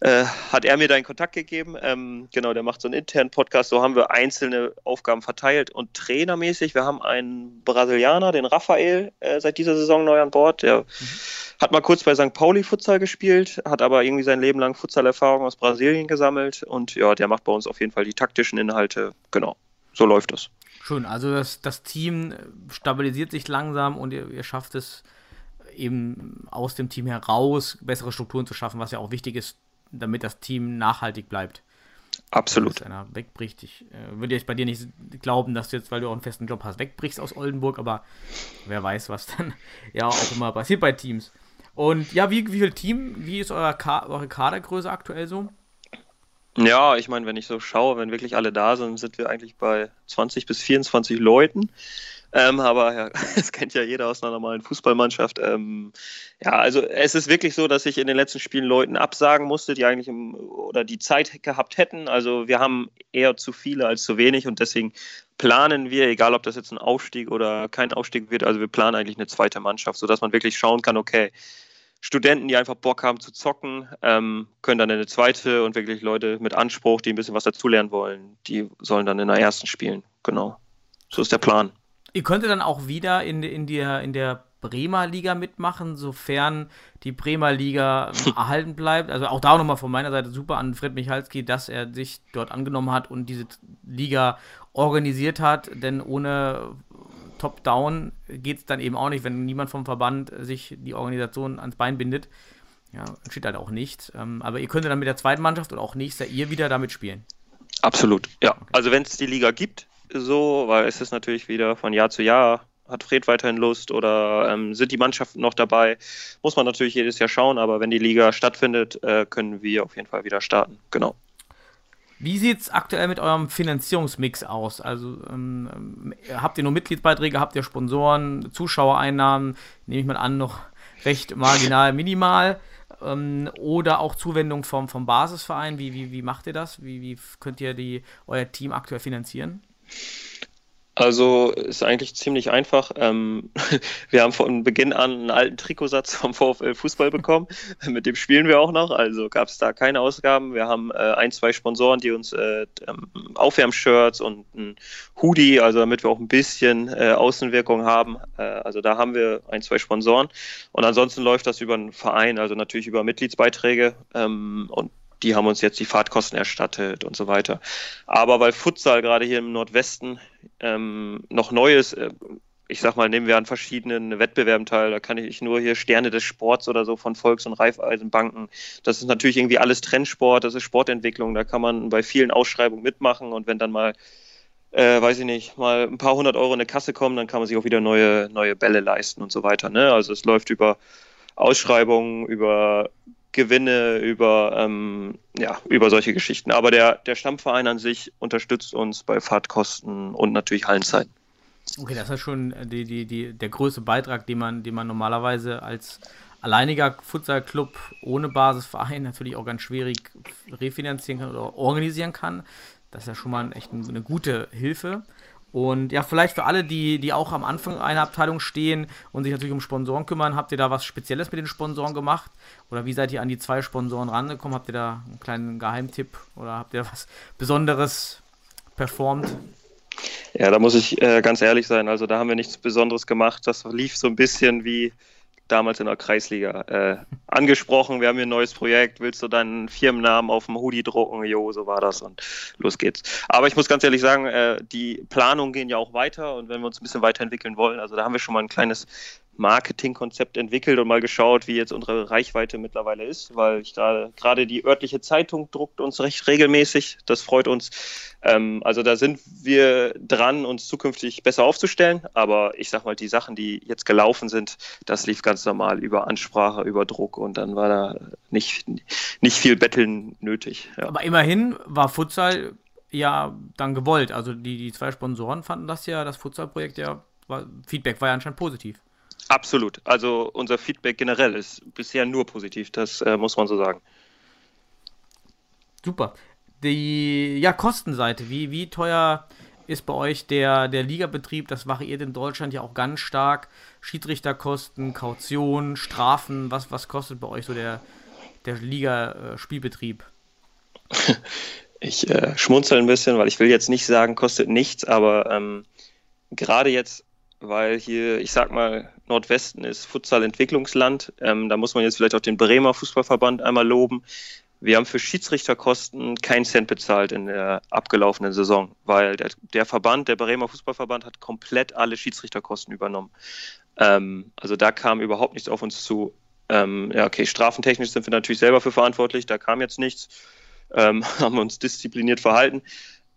äh, hat er mir deinen Kontakt gegeben. Ähm, genau, der macht so einen internen Podcast. So haben wir einzelne Aufgaben verteilt und trainermäßig. Wir haben einen Brasilianer, den Raphael, äh, seit dieser Saison neu an Bord. Der mhm. hat mal kurz bei St. Pauli Futsal gespielt, hat aber irgendwie sein Leben lang Futsal-Erfahrung aus Brasilien gesammelt und ja, der macht bei uns auf jeden Fall die taktischen Inhalte. Genau, so läuft das. Schön, also das, das Team stabilisiert sich langsam und ihr, ihr schafft es eben aus dem Team heraus bessere Strukturen zu schaffen, was ja auch wichtig ist damit das Team nachhaltig bleibt. Absolut. Wenn einer wegbricht. Ich äh, würde jetzt bei dir nicht glauben, dass du jetzt, weil du auch einen festen Job hast, wegbrichst aus Oldenburg, aber wer weiß, was dann ja auch immer passiert bei Teams. Und ja, wie, wie viel Team, wie ist euer Ka eure Kadergröße aktuell so? Ja, ich meine, wenn ich so schaue, wenn wirklich alle da sind, sind wir eigentlich bei 20 bis 24 Leuten. Ähm, aber ja, das kennt ja jeder aus einer normalen Fußballmannschaft. Ähm, ja, also es ist wirklich so, dass ich in den letzten Spielen Leuten absagen musste, die eigentlich im, oder die Zeit gehabt hätten. Also wir haben eher zu viele als zu wenig und deswegen planen wir, egal ob das jetzt ein Aufstieg oder kein Aufstieg wird, also wir planen eigentlich eine zweite Mannschaft, sodass man wirklich schauen kann, okay, Studenten, die einfach Bock haben zu zocken, ähm, können dann eine zweite und wirklich Leute mit Anspruch, die ein bisschen was dazulernen wollen, die sollen dann in der ersten spielen. Genau. So ist der Plan. Ihr könntet dann auch wieder in, in, der, in der Bremer Liga mitmachen, sofern die Bremer Liga erhalten bleibt. Also auch da nochmal von meiner Seite super an Fred Michalski, dass er sich dort angenommen hat und diese Liga organisiert hat, denn ohne Top-Down geht es dann eben auch nicht, wenn niemand vom Verband sich die Organisation ans Bein bindet. Ja, entsteht halt auch nichts. Ähm, aber ihr könntet dann mit der zweiten Mannschaft und auch nächster ihr wieder damit spielen. Absolut, ja. Okay. Also wenn es die Liga gibt, so, weil es ist natürlich wieder von Jahr zu Jahr, hat Fred weiterhin Lust oder ähm, sind die Mannschaften noch dabei? Muss man natürlich jedes Jahr schauen, aber wenn die Liga stattfindet, äh, können wir auf jeden Fall wieder starten. Genau. Wie sieht es aktuell mit eurem Finanzierungsmix aus? Also ähm, habt ihr nur Mitgliedsbeiträge, habt ihr Sponsoren, Zuschauereinnahmen, nehme ich mal an, noch recht marginal, minimal? Ähm, oder auch Zuwendung vom, vom Basisverein? Wie, wie, wie macht ihr das? Wie, wie könnt ihr die, euer Team aktuell finanzieren? Also ist eigentlich ziemlich einfach. Ähm, wir haben von Beginn an einen alten Trikotsatz vom VfL Fußball bekommen. Mit dem spielen wir auch noch. Also gab es da keine Ausgaben. Wir haben äh, ein, zwei Sponsoren, die uns äh, ähm, Aufwärmshirts und ein Hoodie, also damit wir auch ein bisschen äh, Außenwirkung haben. Äh, also da haben wir ein, zwei Sponsoren. Und ansonsten läuft das über einen Verein, also natürlich über Mitgliedsbeiträge. Ähm, und die haben uns jetzt die Fahrtkosten erstattet und so weiter. Aber weil Futsal gerade hier im Nordwesten ähm, noch neu ist, äh, ich sag mal, nehmen wir an verschiedenen Wettbewerben teil, da kann ich nur hier Sterne des Sports oder so von Volks- und Raiffeisenbanken. Das ist natürlich irgendwie alles Trendsport, das ist Sportentwicklung, da kann man bei vielen Ausschreibungen mitmachen und wenn dann mal äh, weiß ich nicht, mal ein paar hundert Euro in eine Kasse kommen, dann kann man sich auch wieder neue, neue Bälle leisten und so weiter. Ne? Also es läuft über Ausschreibungen, über Gewinne, über, ähm, ja, über solche Geschichten. Aber der, der Stammverein an sich unterstützt uns bei Fahrtkosten und natürlich Hallenzeiten. Okay, das ist schon die, die, die, der größte Beitrag, den man, den man normalerweise als alleiniger Futsalclub ohne Basisverein natürlich auch ganz schwierig refinanzieren kann oder organisieren kann. Das ist ja schon mal echt eine gute Hilfe. Und ja, vielleicht für alle, die, die auch am Anfang einer Abteilung stehen und sich natürlich um Sponsoren kümmern, habt ihr da was Spezielles mit den Sponsoren gemacht? Oder wie seid ihr an die zwei Sponsoren rangekommen? Habt ihr da einen kleinen Geheimtipp oder habt ihr was Besonderes performt? Ja, da muss ich äh, ganz ehrlich sein. Also da haben wir nichts Besonderes gemacht. Das lief so ein bisschen wie damals in der Kreisliga äh, angesprochen, wir haben hier ein neues Projekt, willst du deinen Firmennamen auf dem Hoodie drucken? Jo, so war das und los geht's. Aber ich muss ganz ehrlich sagen, äh, die Planungen gehen ja auch weiter und wenn wir uns ein bisschen weiterentwickeln wollen, also da haben wir schon mal ein kleines Marketingkonzept entwickelt und mal geschaut, wie jetzt unsere Reichweite mittlerweile ist, weil ich gerade gerade die örtliche Zeitung druckt uns recht regelmäßig. Das freut uns. Ähm, also da sind wir dran, uns zukünftig besser aufzustellen. Aber ich sag mal, die Sachen, die jetzt gelaufen sind, das lief ganz normal über Ansprache, über Druck und dann war da nicht, nicht viel Betteln nötig. Ja. Aber immerhin war Futsal ja dann gewollt. Also die, die zwei Sponsoren fanden das ja, das Futsal-Projekt ja, war, Feedback war ja anscheinend positiv. Absolut. Also unser Feedback generell ist bisher nur positiv, das äh, muss man so sagen. Super. Die ja, Kostenseite, wie, wie teuer ist bei euch der, der Ligabetrieb? Das variiert in Deutschland ja auch ganz stark. Schiedsrichterkosten, Kaution, Strafen, was, was kostet bei euch so der, der Liga-Spielbetrieb? Ich äh, schmunzel ein bisschen, weil ich will jetzt nicht sagen, kostet nichts, aber ähm, gerade jetzt, weil hier, ich sag mal, Nordwesten ist Futsal-Entwicklungsland, ähm, da muss man jetzt vielleicht auch den Bremer Fußballverband einmal loben. Wir haben für Schiedsrichterkosten keinen Cent bezahlt in der abgelaufenen Saison, weil der, der Verband, der Bremer Fußballverband, hat komplett alle Schiedsrichterkosten übernommen. Ähm, also da kam überhaupt nichts auf uns zu. Ähm, ja, okay, strafentechnisch sind wir natürlich selber für verantwortlich, da kam jetzt nichts, ähm, haben uns diszipliniert verhalten.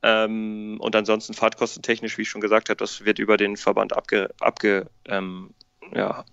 Ähm, und ansonsten fahrtkostentechnisch, wie ich schon gesagt habe, das wird über den Verband abge, abge ähm, ja,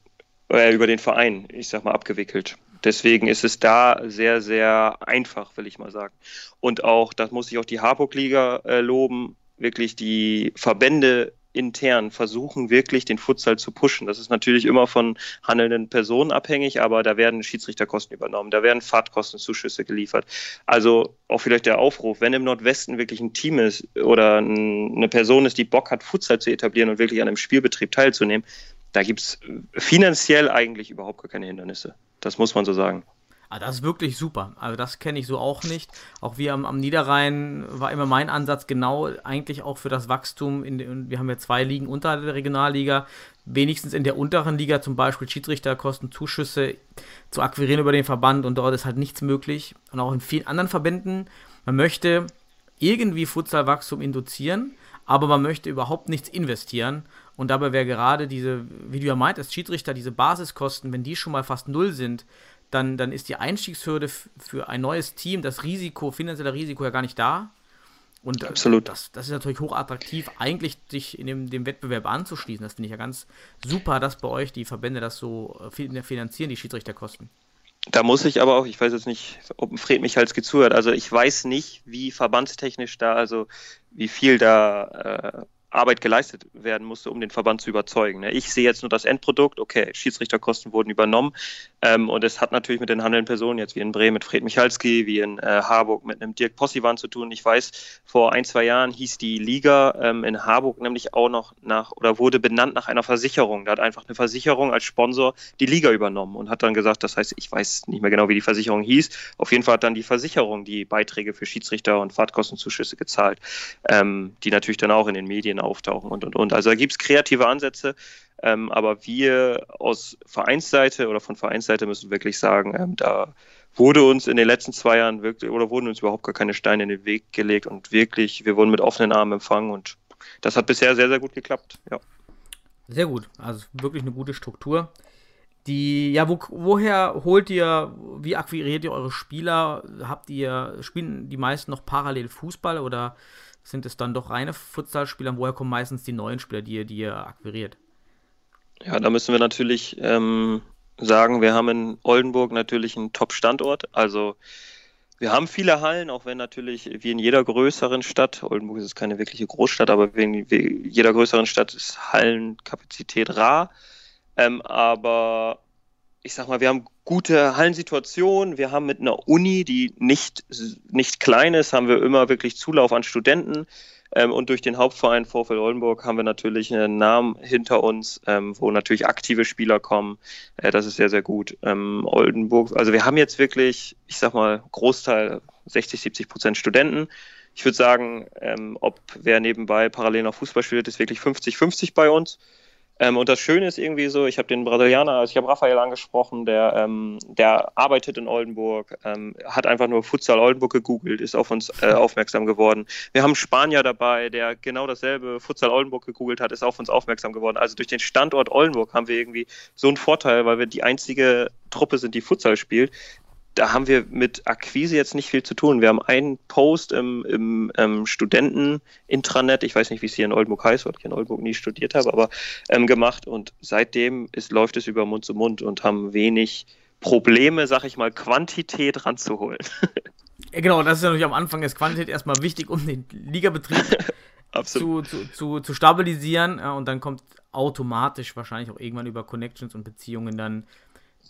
äh, über den Verein, ich sag mal, abgewickelt. Deswegen ist es da sehr, sehr einfach, will ich mal sagen. Und auch, das muss ich auch die Harburg-Liga äh, loben, wirklich die Verbände intern versuchen wirklich den Futsal zu pushen. Das ist natürlich immer von handelnden Personen abhängig, aber da werden Schiedsrichterkosten übernommen, da werden Fahrtkostenzuschüsse geliefert. Also auch vielleicht der Aufruf, wenn im Nordwesten wirklich ein Team ist oder eine Person ist, die Bock hat, Futsal zu etablieren und wirklich an einem Spielbetrieb teilzunehmen, da gibt es finanziell eigentlich überhaupt gar keine Hindernisse. Das muss man so sagen. Ah, das ist wirklich super. Also das kenne ich so auch nicht. Auch wir am, am, Niederrhein war immer mein Ansatz genau eigentlich auch für das Wachstum. In, wir haben ja zwei Ligen unter der Regionalliga. Wenigstens in der unteren Liga zum Beispiel Schiedsrichterkosten, Zuschüsse zu akquirieren über den Verband und dort ist halt nichts möglich. Und auch in vielen anderen Verbänden. Man möchte irgendwie Futsalwachstum induzieren, aber man möchte überhaupt nichts investieren. Und dabei wäre gerade diese, wie du ja meintest, Schiedsrichter, diese Basiskosten, wenn die schon mal fast null sind, dann, dann ist die Einstiegshürde für ein neues Team, das Risiko, finanzielle Risiko ja gar nicht da. Und äh, Absolut. Das, das ist natürlich hochattraktiv, eigentlich sich in dem, dem Wettbewerb anzuschließen. Das finde ich ja ganz super, dass bei euch die Verbände das so äh, finanzieren, die Schiedsrichterkosten. Da muss ich aber auch, ich weiß jetzt nicht, ob Fred mich halt zuhört, also ich weiß nicht, wie verbandstechnisch da, also wie viel da äh, Arbeit geleistet werden musste, um den Verband zu überzeugen. Ne? Ich sehe jetzt nur das Endprodukt, okay, Schiedsrichterkosten wurden übernommen ähm, und es hat natürlich mit den handelnden Personen, jetzt wie in Bremen mit Fred Michalski, wie in äh, Harburg mit einem Dirk Possivan zu tun. Ich weiß, vor ein, zwei Jahren hieß die Liga ähm, in Harburg nämlich auch noch nach oder wurde benannt nach einer Versicherung. Da hat einfach eine Versicherung als Sponsor die Liga übernommen und hat dann gesagt, das heißt, ich weiß nicht mehr genau, wie die Versicherung hieß. Auf jeden Fall hat dann die Versicherung die Beiträge für Schiedsrichter und Fahrtkostenzuschüsse gezahlt, ähm, die natürlich dann auch in den Medien auftauchen und und und. Also da gibt es kreative Ansätze. Ähm, aber wir aus Vereinsseite oder von Vereinsseite müssen wirklich sagen, ähm, da wurde uns in den letzten zwei Jahren wirklich oder wurden uns überhaupt gar keine Steine in den Weg gelegt und wirklich, wir wurden mit offenen Armen empfangen und das hat bisher sehr, sehr gut geklappt. Ja. Sehr gut, also wirklich eine gute Struktur. Die, ja, wo, woher holt ihr, wie akquiriert ihr eure Spieler? Habt ihr, spielen die meisten noch parallel Fußball oder sind es dann doch reine Futsalspieler? Woher kommen meistens die neuen Spieler, die ihr, die ihr akquiriert? Ja, da müssen wir natürlich ähm, sagen, wir haben in Oldenburg natürlich einen Top-Standort. Also wir haben viele Hallen, auch wenn natürlich wie in jeder größeren Stadt, Oldenburg ist keine wirkliche Großstadt, aber wie in jeder größeren Stadt ist Hallenkapazität rar. Ähm, aber ich sag mal, wir haben gute Hallensituationen. Wir haben mit einer Uni, die nicht, nicht klein ist, haben wir immer wirklich Zulauf an Studenten. Ähm, und durch den Hauptverein Vorfeld Oldenburg haben wir natürlich einen Namen hinter uns, ähm, wo natürlich aktive Spieler kommen. Äh, das ist sehr, sehr gut. Ähm, Oldenburg, also wir haben jetzt wirklich, ich sag mal, Großteil 60, 70 Prozent Studenten. Ich würde sagen, ähm, ob wer nebenbei parallel noch Fußball spielt, ist wirklich 50-50 bei uns. Ähm, und das Schöne ist irgendwie so, ich habe den Brasilianer, also ich habe Raphael angesprochen, der, ähm, der arbeitet in Oldenburg, ähm, hat einfach nur Futsal Oldenburg gegoogelt, ist auf uns äh, aufmerksam geworden. Wir haben einen Spanier dabei, der genau dasselbe Futsal Oldenburg gegoogelt hat, ist auf uns aufmerksam geworden. Also durch den Standort Oldenburg haben wir irgendwie so einen Vorteil, weil wir die einzige Truppe sind, die Futsal spielt, da haben wir mit Akquise jetzt nicht viel zu tun. Wir haben einen Post im, im ähm, Studenten-Intranet, ich weiß nicht, wie es hier in Oldenburg heißt, weil ich in Oldenburg nie studiert habe, aber ähm, gemacht und seitdem ist, läuft es über Mund zu Mund und haben wenig Probleme, sag ich mal, Quantität ranzuholen. ja, genau, das ist natürlich am Anfang ist Quantität erstmal wichtig, um den Ligabetrieb zu, zu, zu, zu stabilisieren ja, und dann kommt automatisch wahrscheinlich auch irgendwann über Connections und Beziehungen dann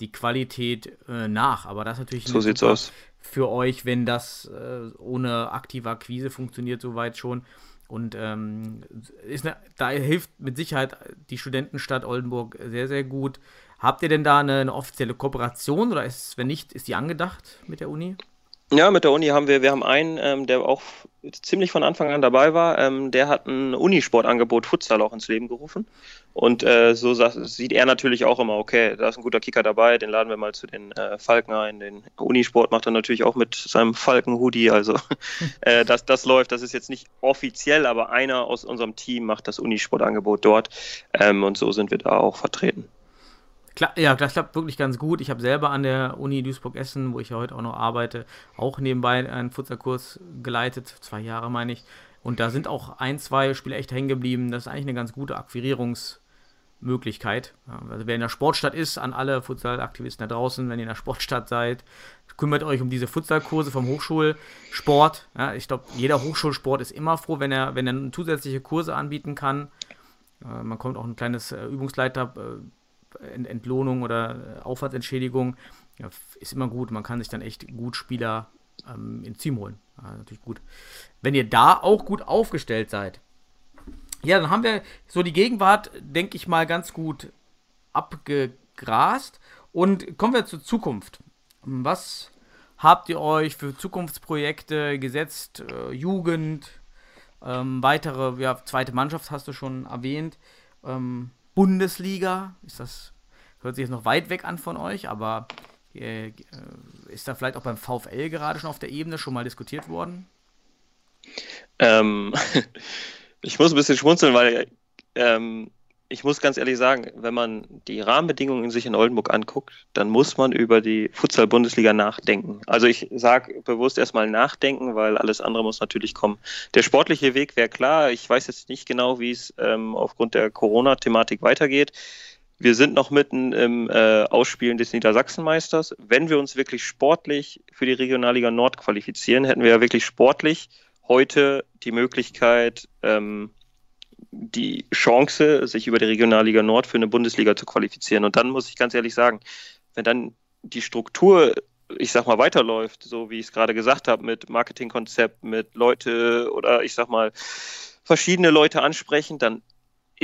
die Qualität äh, nach. Aber das ist natürlich So sieht's aus. für euch, wenn das äh, ohne aktive Akquise funktioniert, soweit schon. Und ähm, ist eine, da hilft mit Sicherheit die Studentenstadt Oldenburg sehr, sehr gut. Habt ihr denn da eine, eine offizielle Kooperation oder ist, wenn nicht, ist die angedacht mit der Uni? Ja, mit der Uni haben wir, wir haben einen, ähm, der auch ziemlich von Anfang an dabei war, ähm, der hat ein Unisportangebot Futsal auch ins Leben gerufen. Und äh, so sieht er natürlich auch immer, okay, da ist ein guter Kicker dabei, den laden wir mal zu den äh, Falken ein. Den Unisport macht er natürlich auch mit seinem Falken-Hoodie. Also äh, das, das läuft, das ist jetzt nicht offiziell, aber einer aus unserem Team macht das Unisportangebot dort. Ähm, und so sind wir da auch vertreten. Klar, ja, das klappt wirklich ganz gut. Ich habe selber an der Uni Duisburg-Essen, wo ich ja heute auch noch arbeite, auch nebenbei einen Futsalkurs geleitet, zwei Jahre meine ich. Und da sind auch ein, zwei Spieler echt hängen geblieben. Das ist eigentlich eine ganz gute Akquirierungsmöglichkeit. Also wer in der Sportstadt ist, an alle Futsalaktivisten da draußen, wenn ihr in der Sportstadt seid, kümmert euch um diese Futsalkurse vom Hochschulsport. Ja, ich glaube, jeder Hochschulsport ist immer froh, wenn er, wenn er zusätzliche Kurse anbieten kann. Äh, man kommt auch ein kleines äh, Übungsleiter. Ent- Entlohnung oder äh, Aufwandsentschädigung ja, ist immer gut. Man kann sich dann echt gut Spieler ähm, ins Team holen. Ja, natürlich gut. Wenn ihr da auch gut aufgestellt seid. Ja, dann haben wir so die Gegenwart, denke ich mal, ganz gut abgegrast. Und kommen wir zur Zukunft. Was habt ihr euch für Zukunftsprojekte gesetzt? Äh, Jugend, ähm, weitere, ja, zweite Mannschaft hast du schon erwähnt. Ähm, Bundesliga, ist das, hört sich jetzt noch weit weg an von euch, aber äh, ist da vielleicht auch beim VfL gerade schon auf der Ebene schon mal diskutiert worden? Ähm, ich muss ein bisschen schmunzeln, weil ähm, ich muss ganz ehrlich sagen, wenn man die Rahmenbedingungen sich in Oldenburg anguckt, dann muss man über die Futsal-Bundesliga nachdenken. Also ich sage bewusst erstmal nachdenken, weil alles andere muss natürlich kommen. Der sportliche Weg wäre klar. Ich weiß jetzt nicht genau, wie es ähm, aufgrund der Corona-Thematik weitergeht. Wir sind noch mitten im äh, Ausspielen des Niedersachsenmeisters. Wenn wir uns wirklich sportlich für die Regionalliga Nord qualifizieren, hätten wir ja wirklich sportlich heute die Möglichkeit, ähm, die Chance, sich über die Regionalliga Nord für eine Bundesliga zu qualifizieren. Und dann muss ich ganz ehrlich sagen, wenn dann die Struktur, ich sag mal, weiterläuft, so wie ich es gerade gesagt habe, mit Marketingkonzept, mit Leute oder ich sag mal, verschiedene Leute ansprechen, dann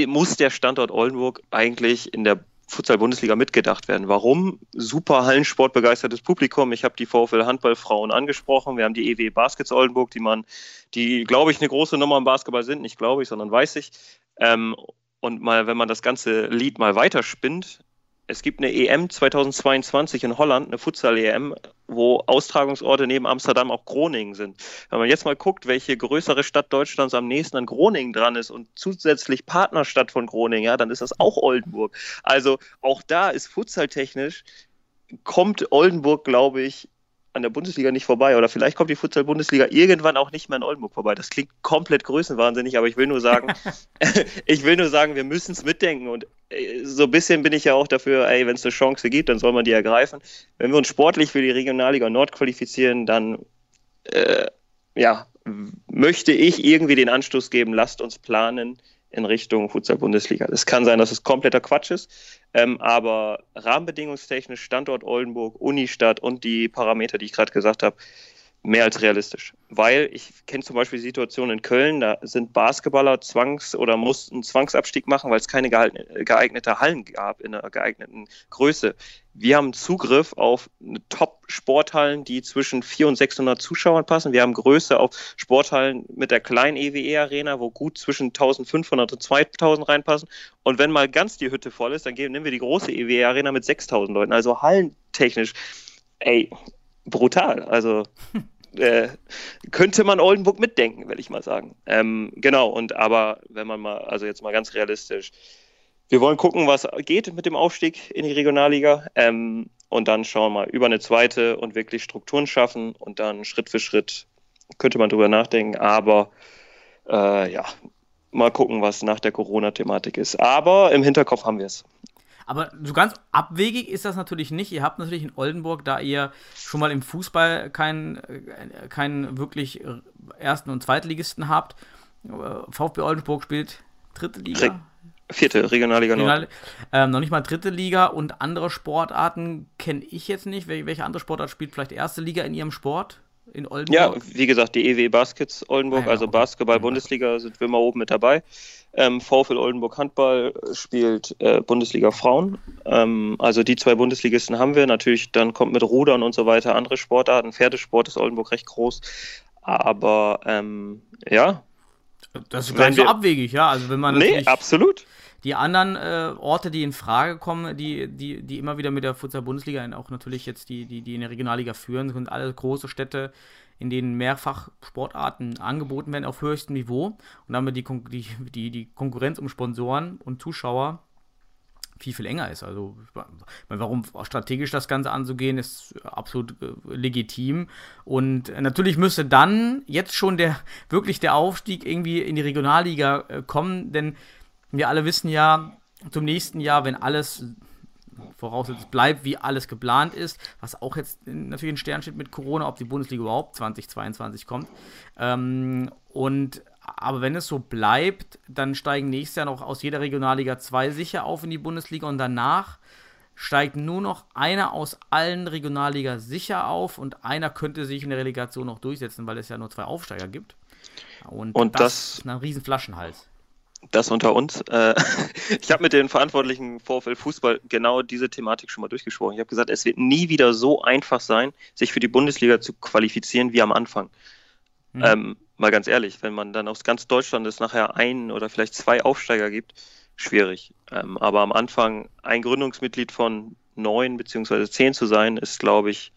muss der Standort Oldenburg eigentlich in der Futsal-Bundesliga mitgedacht werden. Warum? Super Hallensport begeistertes Publikum. Ich habe die VfL Handballfrauen angesprochen. Wir haben die EW Baskets Oldenburg, die man, die, glaube ich, eine große Nummer im Basketball sind. Nicht glaube ich, sondern weiß ich. Ähm, und mal, wenn man das ganze Lied mal weiterspinnt, es gibt eine EM 2022 in Holland, eine Futsal-EM, wo Austragungsorte neben Amsterdam auch Groningen sind. Wenn man jetzt mal guckt, welche größere Stadt Deutschlands am nächsten an Groningen dran ist und zusätzlich Partnerstadt von Groningen, ja, dann ist das auch Oldenburg. Also auch da ist futsaltechnisch, kommt Oldenburg, glaube ich, an der Bundesliga nicht vorbei. Oder vielleicht kommt die Futsal-Bundesliga irgendwann auch nicht mehr in Oldenburg vorbei. Das klingt komplett größenwahnsinnig, aber ich will nur sagen, ich will nur sagen, wir müssen es mitdenken. Und äh, so ein bisschen bin ich ja auch dafür, ey, wenn es eine Chance gibt, dann soll man die ergreifen. Wenn wir uns sportlich für die Regionalliga Nord qualifizieren, dann äh, ja, möchte ich irgendwie den Anstoß geben, lasst uns planen in Richtung Futsal-Bundesliga. Es kann sein, dass es kompletter Quatsch ist, ähm, aber rahmenbedingungstechnisch Standort Oldenburg, Unistadt und die Parameter, die ich gerade gesagt habe, mehr als realistisch. Weil ich kenne zum Beispiel die Situation in Köln, da sind Basketballer zwangs- oder mussten Zwangsabstieg machen, weil es keine geeignete Hallen gab in einer geeigneten Größe. Wir haben Zugriff auf Top-Sporthallen, die zwischen 400 und 600 Zuschauern passen. Wir haben Größe auf Sporthallen mit der kleinen EWE-Arena, wo gut zwischen 1500 und 2000 reinpassen. Und wenn mal ganz die Hütte voll ist, dann nehmen wir die große EWE-Arena mit 6000 Leuten. Also hallentechnisch, ey, brutal. Also äh, könnte man Oldenburg mitdenken, will ich mal sagen. Ähm, genau, und aber wenn man mal, also jetzt mal ganz realistisch, wir wollen gucken, was geht mit dem Aufstieg in die Regionalliga ähm, und dann schauen wir mal über eine zweite und wirklich Strukturen schaffen und dann Schritt für Schritt könnte man drüber nachdenken, aber äh, ja, mal gucken, was nach der Corona-Thematik ist. Aber im Hinterkopf haben wir es. Aber so ganz abwegig ist das natürlich nicht. Ihr habt natürlich in Oldenburg, da ihr schon mal im Fußball keinen keinen wirklich Ersten- und Zweitligisten habt, Äh, VfB Oldenburg spielt dritte Liga. Re vierte Regionalliga Nord. Regional, ähm, noch nicht mal dritte Liga und andere Sportarten kenne ich jetzt nicht. Wel welche andere Sportart spielt vielleicht erste Liga in ihrem Sport? In Oldenburg? Ja, wie gesagt, die EW Baskets Oldenburg, Ah ja, also okay. Basketball-Bundesliga, sind wir mal oben mit dabei. Ähm, VfL Oldenburg Handball spielt äh, Bundesliga Frauen. Ähm, also die zwei Bundesligisten haben wir. Natürlich, dann kommt mit Rudern und so weiter andere Sportarten. Pferdesport ist Oldenburg recht groß. Aber ähm, ja, Das ist gar nicht so abwegig, ja. Also wenn man nee, absolut. Die anderen äh, Orte, die in Frage kommen, die, die, die immer wieder mit der Futsal-Bundesliga und auch natürlich jetzt die, die, die in der Regionalliga führen, sind alle große Städte, in denen mehrfach Sportarten angeboten werden auf höchstem Niveau und damit die, Kon die, die, die Konkurrenz um Sponsoren und Zuschauer viel, viel enger ist. Also, meine, warum strategisch das Ganze anzugehen, ist absolut äh, legitim. Und äh, natürlich müsste dann jetzt schon der wirklich der Aufstieg irgendwie in die Regionalliga äh, kommen, denn wir alle wissen ja, zum nächsten Jahr, wenn alles voraussetzt bleibt, wie alles geplant ist, was auch jetzt natürlich in Stern steht mit Corona, ob die Bundesliga überhaupt 2022 kommt. Ähm, und aber wenn es so bleibt, dann steigen nächstes Jahr noch aus jeder Regionalliga zwei sicher auf in die Bundesliga und danach steigt nur noch einer aus allen Regionalliga sicher auf und einer könnte sich in der Relegation noch durchsetzen, weil es ja nur zwei Aufsteiger gibt. Und, Und das, das- ist ein riesen Flaschenhals. Das unter uns. Äh, ich habe mit den Verantwortlichen VfL Fußball genau diese Thematik schon mal durchgesprochen. Ich habe gesagt, es wird nie wieder so einfach sein, sich für die Bundesliga zu qualifizieren wie am Anfang. Mhm. Ähm, mal ganz ehrlich, wenn man dann aus ganz Deutschland es nachher einen oder vielleicht zwei Aufsteiger gibt, schwierig. Ähm, aber am Anfang ein Gründungsmitglied von neun beziehungsweise zehn zu sein, ist, glaube ich,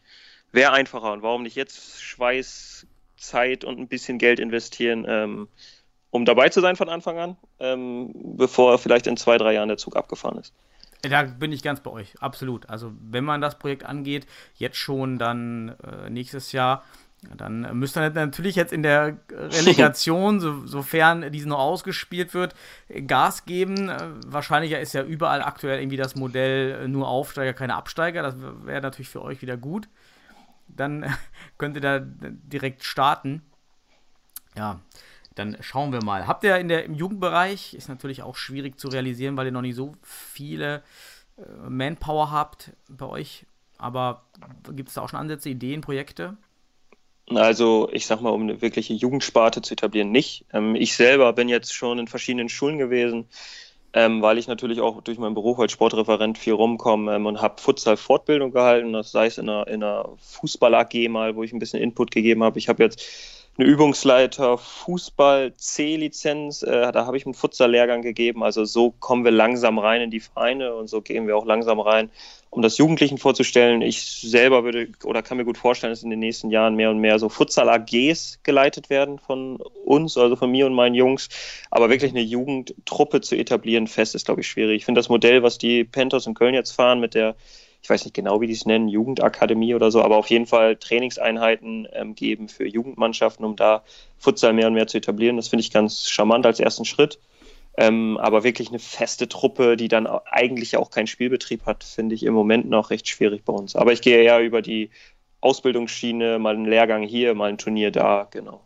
wäre einfacher. Und warum nicht jetzt Schweiß, Zeit und ein bisschen Geld investieren, ähm, um dabei zu sein von Anfang an, ähm, bevor vielleicht in zwei, drei Jahren der Zug abgefahren ist. Da bin ich ganz bei euch, absolut. Also wenn man das Projekt angeht, jetzt schon dann äh, nächstes Jahr, dann müsst ihr natürlich jetzt in der Relegation, so, sofern diese noch ausgespielt wird, Gas geben. Äh, Wahrscheinlicher ist ja überall aktuell irgendwie das Modell äh, nur Aufsteiger, keine Absteiger. Das wäre natürlich für euch wieder gut. Dann könnt ihr da direkt starten. Ja, dann schauen wir mal. Habt ihr in der, im Jugendbereich, ist natürlich auch schwierig zu realisieren, weil ihr noch nicht so viele äh, Manpower habt bei euch. Aber gibt es da auch schon Ansätze, Ideen, Projekte? Also ich sag mal, um eine wirkliche Jugendsparte zu etablieren, nicht. Ähm, ich selber bin jetzt schon in verschiedenen Schulen gewesen, ähm, weil ich natürlich auch durch meinen Beruf als Sportreferent viel rumkomme ähm, und habe Futsal-Fortbildung gehalten, das sei es in einer, in einer Fußball-AG mal, wo ich ein bisschen Input gegeben habe. Ich habe jetzt eine Übungsleiter Fußball C-Lizenz, äh, da habe ich einen Futsal-Lehrgang gegeben. Also so kommen wir langsam rein in die Vereine und so gehen wir auch langsam rein, um das Jugendlichen vorzustellen. Ich selber würde oder kann mir gut vorstellen, dass in den nächsten Jahren mehr und mehr so Futsal-AGs geleitet werden von uns, also von mir und meinen Jungs. Aber wirklich eine Jugendtruppe zu etablieren, fest ist, glaube ich, schwierig. Ich finde das Modell, was die Panthers in Köln jetzt fahren mit der ich weiß nicht genau, wie die es nennen, Jugendakademie oder so, aber auf jeden Fall Trainingseinheiten ähm, geben für Jugendmannschaften, um da Futsal mehr und mehr zu etablieren. Das finde ich ganz charmant als ersten Schritt. Ähm, aber wirklich eine feste Truppe, die dann eigentlich auch keinen Spielbetrieb hat, finde ich im Moment noch recht schwierig bei uns. Aber ich gehe eher über die Ausbildungsschiene, mal einen Lehrgang hier, mal ein Turnier da, genau.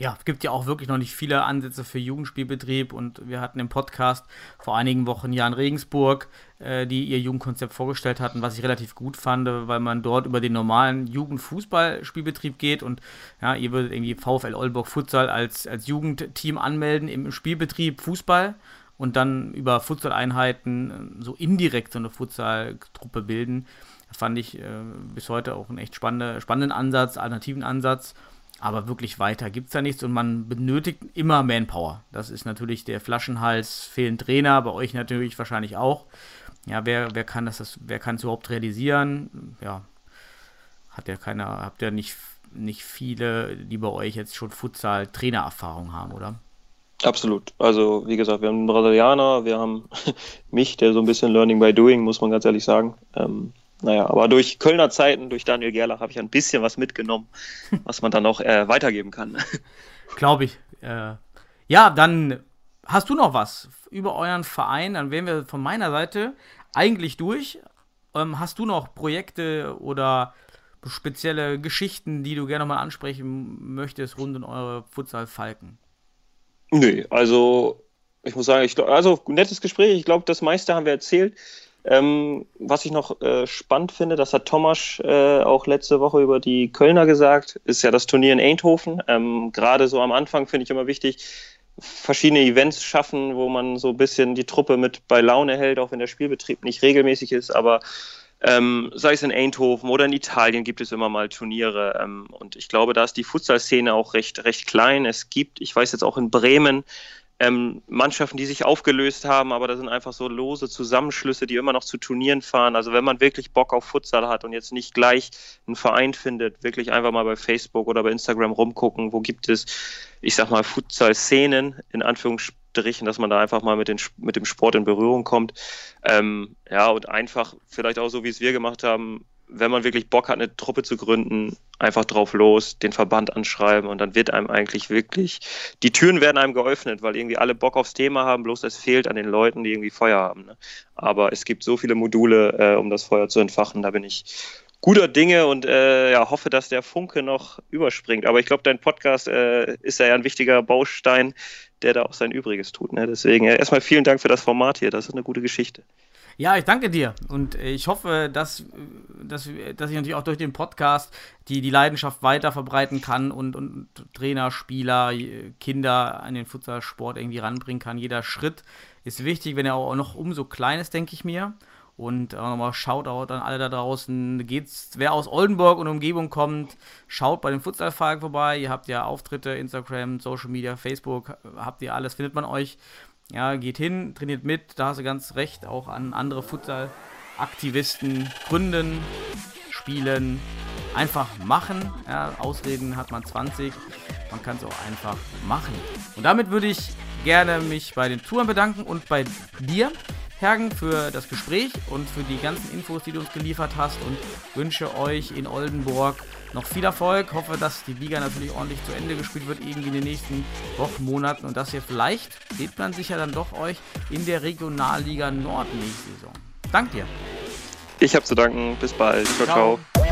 Ja, es gibt ja auch wirklich noch nicht viele Ansätze für Jugendspielbetrieb und wir hatten im Podcast vor einigen Wochen Jan Regensburg, äh, die ihr Jugendkonzept vorgestellt hatten, was ich relativ gut fand, weil man dort über den normalen Jugendfußballspielbetrieb geht und ja, ihr würdet irgendwie VfL Oldenburg Futsal als, als Jugendteam anmelden im Spielbetrieb Fußball und dann über Futsaleinheiten äh, so indirekt so eine Futsaltruppe bilden. Fand ich äh, bis heute auch einen echt spannende, spannenden Ansatz, alternativen Ansatz. Aber wirklich weiter gibt es da nichts und man benötigt immer Manpower. Das ist natürlich der Flaschenhals, fehlen Trainer, bei euch natürlich wahrscheinlich auch. Ja, wer, wer kann das, das wer kann es überhaupt realisieren? Ja, hat ja keiner, habt ihr nicht, nicht viele, die bei euch jetzt schon Futsal-Trainererfahrung haben, oder? Absolut. Also, wie gesagt, wir haben einen Brasilianer, wir haben mich, der so ein bisschen Learning by Doing, muss man ganz ehrlich sagen. Ähm, naja, aber durch Kölner Zeiten, durch Daniel Gerlach habe ich ein bisschen was mitgenommen, was man dann auch äh, weitergeben kann. Glaube ich. Äh, ja, dann hast du noch was über euren Verein? Dann wären wir von meiner Seite eigentlich durch. Ähm, hast du noch Projekte oder spezielle Geschichten, die du gerne mal ansprechen möchtest rund um eure Futsal Falken? Nö, also ich muss sagen, ich glaub, also nettes Gespräch. Ich glaube, das meiste haben wir erzählt. Ähm, was ich noch äh, spannend finde, das hat Thomas äh, auch letzte Woche über die Kölner gesagt, ist ja das Turnier in Eindhoven. Ähm, Gerade so am Anfang finde ich immer wichtig, verschiedene Events schaffen, wo man so ein bisschen die Truppe mit bei Laune hält, auch wenn der Spielbetrieb nicht regelmäßig ist, aber ähm, sei es in Eindhoven oder in Italien gibt es immer mal Turniere. Ähm, und ich glaube, da ist die Futsal-Szene auch recht, recht klein. Es gibt, ich weiß jetzt auch in Bremen, ähm, Mannschaften, die sich aufgelöst haben, aber da sind einfach so lose Zusammenschlüsse, die immer noch zu Turnieren fahren. Also wenn man wirklich Bock auf Futsal hat und jetzt nicht gleich einen Verein findet, wirklich einfach mal bei Facebook oder bei Instagram rumgucken, wo gibt es, ich sag mal, Futsal-Szenen in Anführungsstrichen, dass man da einfach mal mit, den, mit dem Sport in Berührung kommt. Ähm, ja, und einfach vielleicht auch so, wie es wir gemacht haben, wenn man wirklich Bock hat, eine Truppe zu gründen, einfach drauf los, den Verband anschreiben und dann wird einem eigentlich wirklich, die Türen werden einem geöffnet, weil irgendwie alle Bock aufs Thema haben, bloß es fehlt an den Leuten, die irgendwie Feuer haben. Ne? Aber es gibt so viele Module, äh, um das Feuer zu entfachen, da bin ich guter Dinge und äh, ja, hoffe, dass der Funke noch überspringt. Aber ich glaube, dein Podcast äh, ist ja ein wichtiger Baustein, der da auch sein Übriges tut. Ne? Deswegen erstmal vielen Dank für das Format hier, das ist eine gute Geschichte. Ja, ich danke dir und ich hoffe, dass, dass, dass ich natürlich auch durch den Podcast die, die Leidenschaft weiter verbreiten kann und, und Trainer, Spieler, Kinder an den Futsalsport irgendwie ranbringen kann. Jeder Schritt ist wichtig, wenn er auch noch umso klein ist, denke ich mir. Und auch nochmal Shoutout an alle da draußen. Geht's, wer aus Oldenburg und Umgebung kommt, schaut bei den Futsal-Fragen vorbei. Ihr habt ja Auftritte, Instagram, Social Media, Facebook, habt ihr alles, findet man euch. Ja, geht hin, trainiert mit, da hast du ganz recht, auch an andere Futsal-Aktivisten gründen, spielen, einfach machen. Ja, Ausreden hat man 20, man kann es auch einfach machen. Und damit würde ich gerne mich bei den Touren bedanken und bei dir, Hergen, für das Gespräch und für die ganzen Infos, die du uns geliefert hast und wünsche euch in Oldenburg noch viel Erfolg. Hoffe, dass die Liga natürlich ordentlich zu Ende gespielt wird, irgendwie in den nächsten Wochen, Monaten und dass ihr vielleicht, seht man sicher dann doch euch in der Regionalliga Nord nächste Saison. Dank dir. Ich habe zu danken. Bis bald. ciao. ciao. ciao.